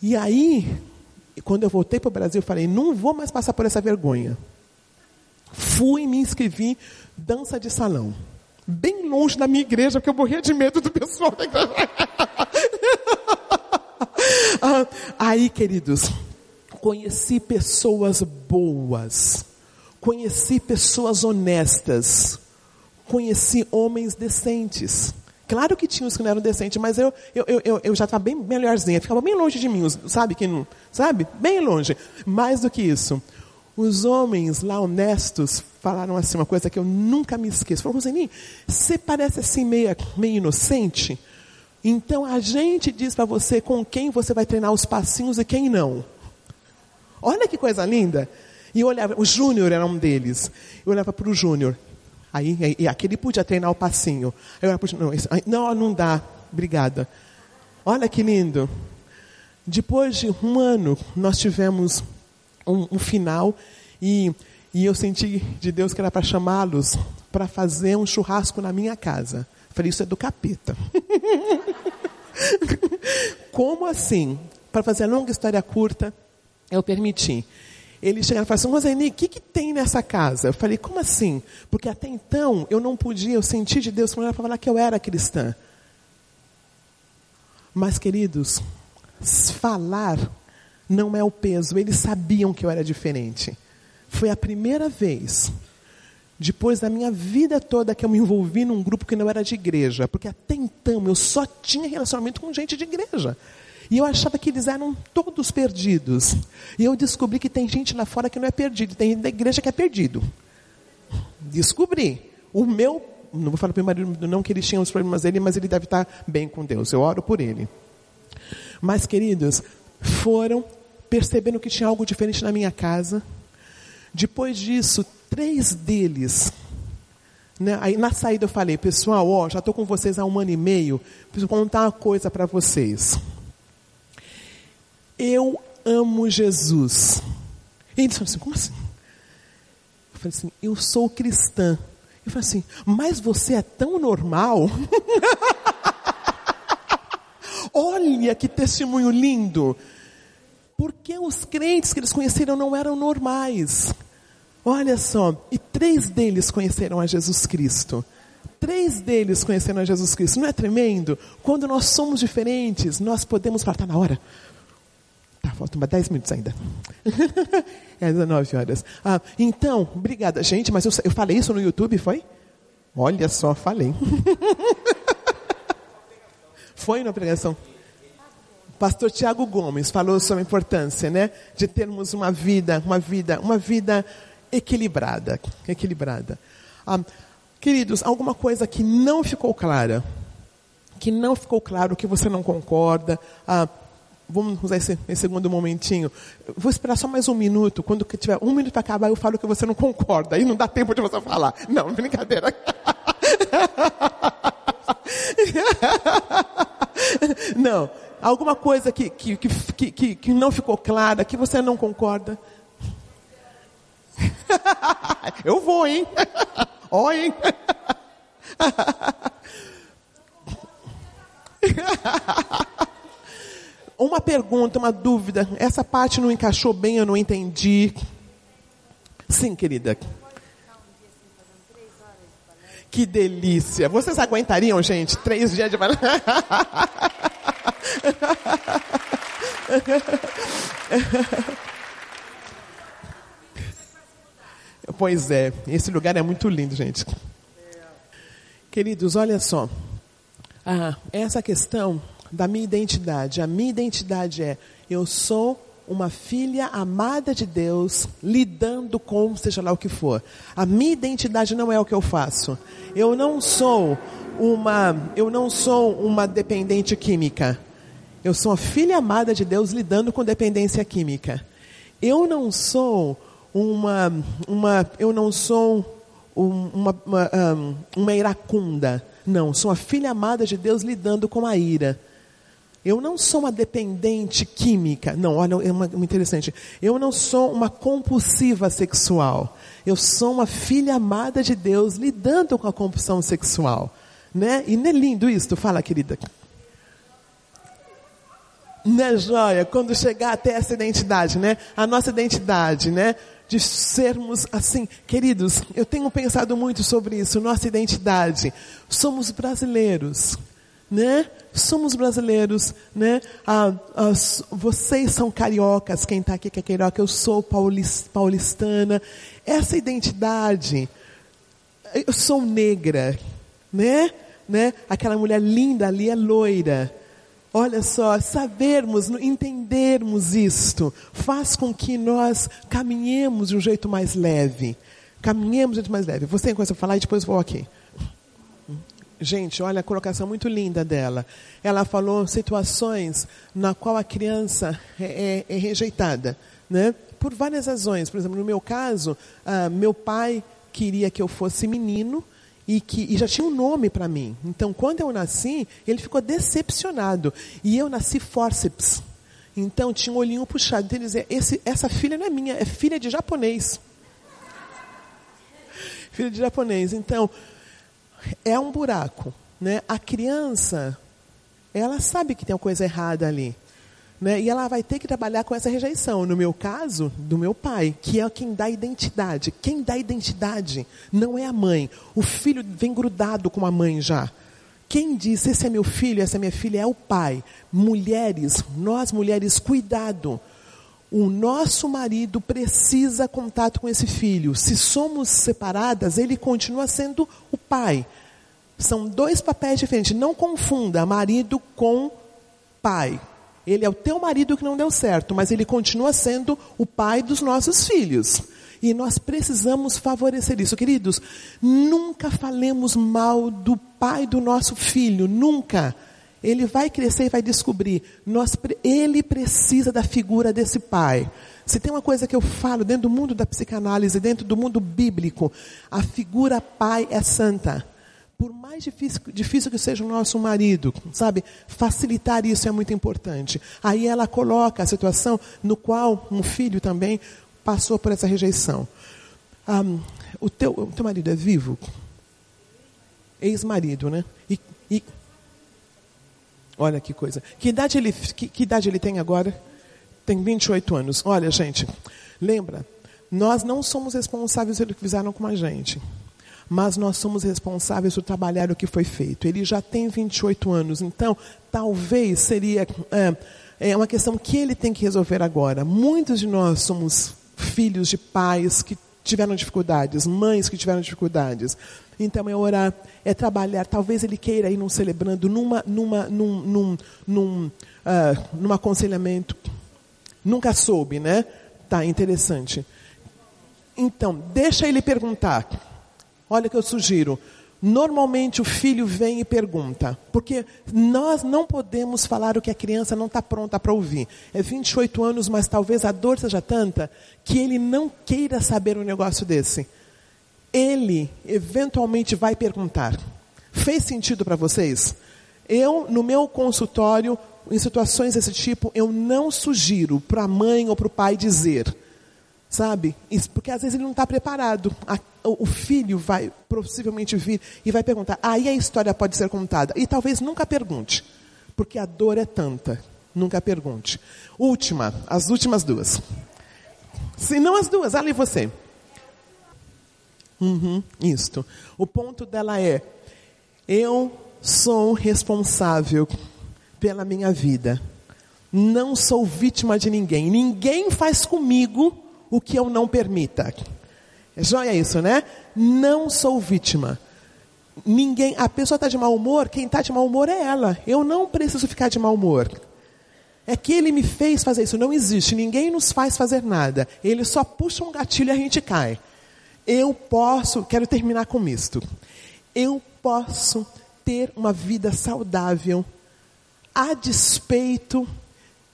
E aí, quando eu voltei para o Brasil, eu falei: não vou mais passar por essa vergonha. Fui e me inscrevi dança de salão. Bem longe da minha igreja, porque eu morria de medo do pessoal da igreja. ah, aí, queridos, conheci pessoas boas, conheci pessoas honestas, conheci homens decentes. Claro que tinha os que não eram decentes, mas eu, eu, eu, eu já estava bem melhorzinha, ficava bem longe de mim, sabe? Que sabe? Bem longe. Mais do que isso, os homens lá honestos falaram assim uma coisa que eu nunca me esqueço. Falaram, Roseni, você parece assim meio, meio inocente. Então a gente diz para você com quem você vai treinar os passinhos e quem não. Olha que coisa linda. E eu olhava, o Júnior era um deles. Eu olhava para o Júnior. Aí, e aquele podia treinar o passinho. Eu olhava para não, não, não dá. Obrigada. Olha que lindo. Depois de um ano, nós tivemos um, um final e, e eu senti de Deus que era para chamá-los para fazer um churrasco na minha casa. Falei, isso é do capeta. Como assim? Para fazer a longa história curta, eu permiti. Ele chegaram e falaram assim, Roseni, o que, que tem nessa casa? Eu falei, como assim? Porque até então eu não podia, eu senti de Deus para falar que eu era cristã. Mas, queridos, falar não é o peso. Eles sabiam que eu era diferente. Foi a primeira vez, depois da minha vida toda, que eu me envolvi num grupo que não era de igreja. Porque até então eu só tinha relacionamento com gente de igreja. E eu achava que eles eram todos perdidos. E eu descobri que tem gente lá fora que não é perdido, tem gente da igreja que é perdido. Descobri. O meu, não vou falar para o meu marido não que ele tinha os problemas dele, mas ele deve estar bem com Deus. Eu oro por ele. Mas, queridos, foram percebendo que tinha algo diferente na minha casa. Depois disso, três deles Né? Aí na saída eu falei, pessoal, ó, já estou com vocês há um ano e meio, preciso contar uma coisa para vocês. Eu amo Jesus. E eles falaram assim, como assim? Eu falei assim, eu sou cristã. Eu falei assim, mas você é tão normal? Olha que testemunho lindo. Porque os crentes que eles conheceram não eram normais. Olha só, e três deles conheceram a Jesus Cristo. Três deles conheceram a Jesus Cristo. Não é tremendo? Quando nós somos diferentes, nós podemos falar, na hora. Tá, faltam 10 minutos ainda. é 19 horas. Ah, então, obrigada, gente, mas eu, eu falei isso no YouTube, foi? Olha só, falei. foi na pregação. Pastor Tiago Gomes falou sobre a importância, né, de termos uma vida, uma vida, uma vida equilibrada, equilibrada. Ah, queridos, alguma coisa que não ficou clara, que não ficou claro, que você não concorda, ah, vamos usar esse, esse, segundo momentinho. Vou esperar só mais um minuto. Quando tiver um minuto para acabar, eu falo que você não concorda. Aí não dá tempo de você falar. Não, brincadeira. não. Alguma coisa que, que, que, que, que não ficou clara, que você não concorda. Eu vou, hein? Ó, hein? uma pergunta, uma dúvida. Essa parte não encaixou bem, eu não entendi. Sim, querida. Que delícia. Vocês aguentariam, gente, três dias de Pois é, esse lugar é muito lindo, gente. Queridos, olha só. Ah, essa questão da minha identidade. A minha identidade é: eu sou uma filha amada de Deus, lidando com seja lá o que for. A minha identidade não é o que eu faço. Eu não sou uma, eu não sou uma dependente química. Eu sou uma filha amada de Deus lidando com dependência química. Eu não sou uma, uma eu não sou uma, uma, uma iracunda. Não, sou uma filha amada de Deus lidando com a ira. Eu não sou uma dependente química. Não, olha, é uma interessante. Eu não sou uma compulsiva sexual. Eu sou uma filha amada de Deus lidando com a compulsão sexual. Né? E não é lindo isso? Fala, querida. Né, joia? Quando chegar até essa identidade, né? A nossa identidade, né? de sermos assim. Queridos, eu tenho pensado muito sobre isso, nossa identidade. Somos brasileiros, né? Somos brasileiros, né? Ah, ah, vocês são cariocas, quem está aqui que é carioca, eu sou paulistana. Essa identidade, eu sou negra, né? né? Aquela mulher linda ali é loira. Olha só, sabermos, entendermos isto, faz com que nós caminhemos de um jeito mais leve. Caminhemos de um jeito mais leve. Você tem coisa para falar e depois vou aqui. Gente, olha a colocação muito linda dela. Ela falou situações na qual a criança é, é, é rejeitada, né? Por várias razões. Por exemplo, no meu caso, ah, meu pai queria que eu fosse menino e que e já tinha um nome para mim. Então, quando eu nasci, ele ficou decepcionado. E eu nasci forceps. Então, tinha um olhinho puxado. Então, ele dizia, Esse, essa filha não é minha, é filha de japonês. filha de japonês. Então, é um buraco. Né? A criança, ela sabe que tem uma coisa errada ali. Né? E ela vai ter que trabalhar com essa rejeição. No meu caso, do meu pai, que é quem dá identidade. Quem dá identidade não é a mãe. O filho vem grudado com a mãe já. Quem diz esse é meu filho, essa é minha filha é o pai. Mulheres, nós mulheres, cuidado. O nosso marido precisa contato com esse filho. Se somos separadas, ele continua sendo o pai. São dois papéis diferentes. Não confunda marido com pai. Ele é o teu marido que não deu certo, mas ele continua sendo o pai dos nossos filhos. E nós precisamos favorecer isso. Queridos, nunca falemos mal do pai do nosso filho, nunca. Ele vai crescer e vai descobrir. Nós, ele precisa da figura desse pai. Se tem uma coisa que eu falo dentro do mundo da psicanálise, dentro do mundo bíblico, a figura pai é santa. Por mais difícil, difícil que seja o nosso marido, sabe? Facilitar isso é muito importante. Aí ela coloca a situação no qual um filho também passou por essa rejeição. Um, o, teu, o teu marido é vivo? Ex-marido, né? E, e, olha que coisa. Que idade, ele, que, que idade ele tem agora? Tem 28 anos. Olha, gente, lembra, nós não somos responsáveis pelo que fizeram com a gente mas nós somos responsáveis por trabalhar o que foi feito. Ele já tem 28 anos, então talvez seria é, é uma questão que ele tem que resolver agora. Muitos de nós somos filhos de pais que tiveram dificuldades, mães que tiveram dificuldades. Então é orar, é trabalhar. Talvez ele queira ir num celebrando, numa, numa, num, num, num, uh, num aconselhamento. Nunca soube, né? Tá interessante. Então deixa ele perguntar. Olha que eu sugiro. Normalmente o filho vem e pergunta, porque nós não podemos falar o que a criança não está pronta para ouvir. É 28 anos, mas talvez a dor seja tanta que ele não queira saber um negócio desse. Ele eventualmente vai perguntar: fez sentido para vocês? Eu, no meu consultório, em situações desse tipo, eu não sugiro para a mãe ou para o pai dizer Sabe? Isso, porque às vezes ele não está preparado. A, o filho vai possivelmente vir e vai perguntar. Aí a história pode ser contada. E talvez nunca pergunte. Porque a dor é tanta. Nunca pergunte. Última, as últimas duas. Se não as duas, ali você. Uhum, isto. O ponto dela é: eu sou responsável pela minha vida. Não sou vítima de ninguém. Ninguém faz comigo o que eu não permita. É joia isso, né? Não sou vítima. Ninguém, a pessoa está de mau humor, quem está de mau humor é ela. Eu não preciso ficar de mau humor. É que ele me fez fazer isso. Não existe. Ninguém nos faz fazer nada. Ele só puxa um gatilho e a gente cai. Eu posso, quero terminar com isto. Eu posso ter uma vida saudável a despeito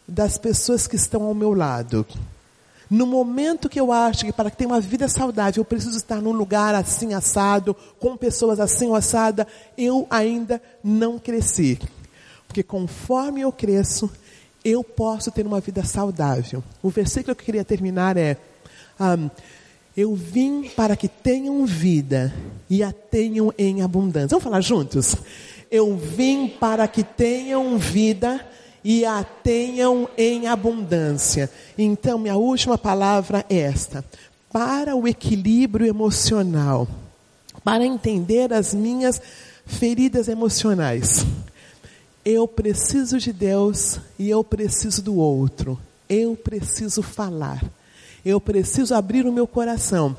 das pessoas que estão ao meu lado. No momento que eu acho que para ter uma vida saudável eu preciso estar num lugar assim assado, com pessoas assim assada, eu ainda não cresci. Porque conforme eu cresço, eu posso ter uma vida saudável. O versículo que eu queria terminar é: um, Eu vim para que tenham vida e a tenham em abundância. Vamos falar juntos? Eu vim para que tenham vida e a tenham em abundância. Então, minha última palavra é esta: para o equilíbrio emocional, para entender as minhas feridas emocionais, eu preciso de Deus e eu preciso do outro. Eu preciso falar. Eu preciso abrir o meu coração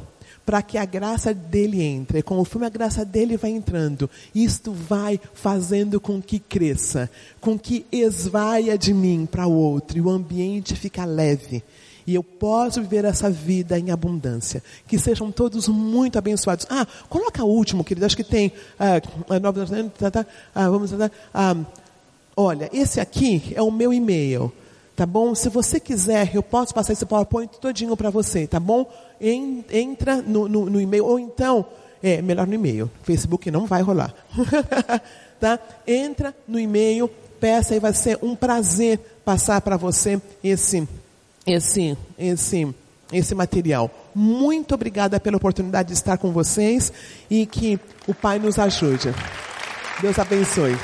para que a graça dele entre. E conforme a graça dele vai entrando, isto vai fazendo com que cresça, com que esvaia de mim para o outro e o ambiente fica leve. E eu posso viver essa vida em abundância. Que sejam todos muito abençoados. Ah, coloca o último, querido. Acho que tem. Ah, ah, vamos. Ah, olha, esse aqui é o meu e-mail. Tá bom? Se você quiser, eu posso passar esse PowerPoint todinho para você, tá bom? En, entra no, no, no e-mail, ou então, é melhor no e-mail. Facebook não vai rolar. tá? Entra no e-mail, peça e vai ser um prazer passar para você esse, esse, esse, esse material. Muito obrigada pela oportunidade de estar com vocês e que o Pai nos ajude. Deus abençoe.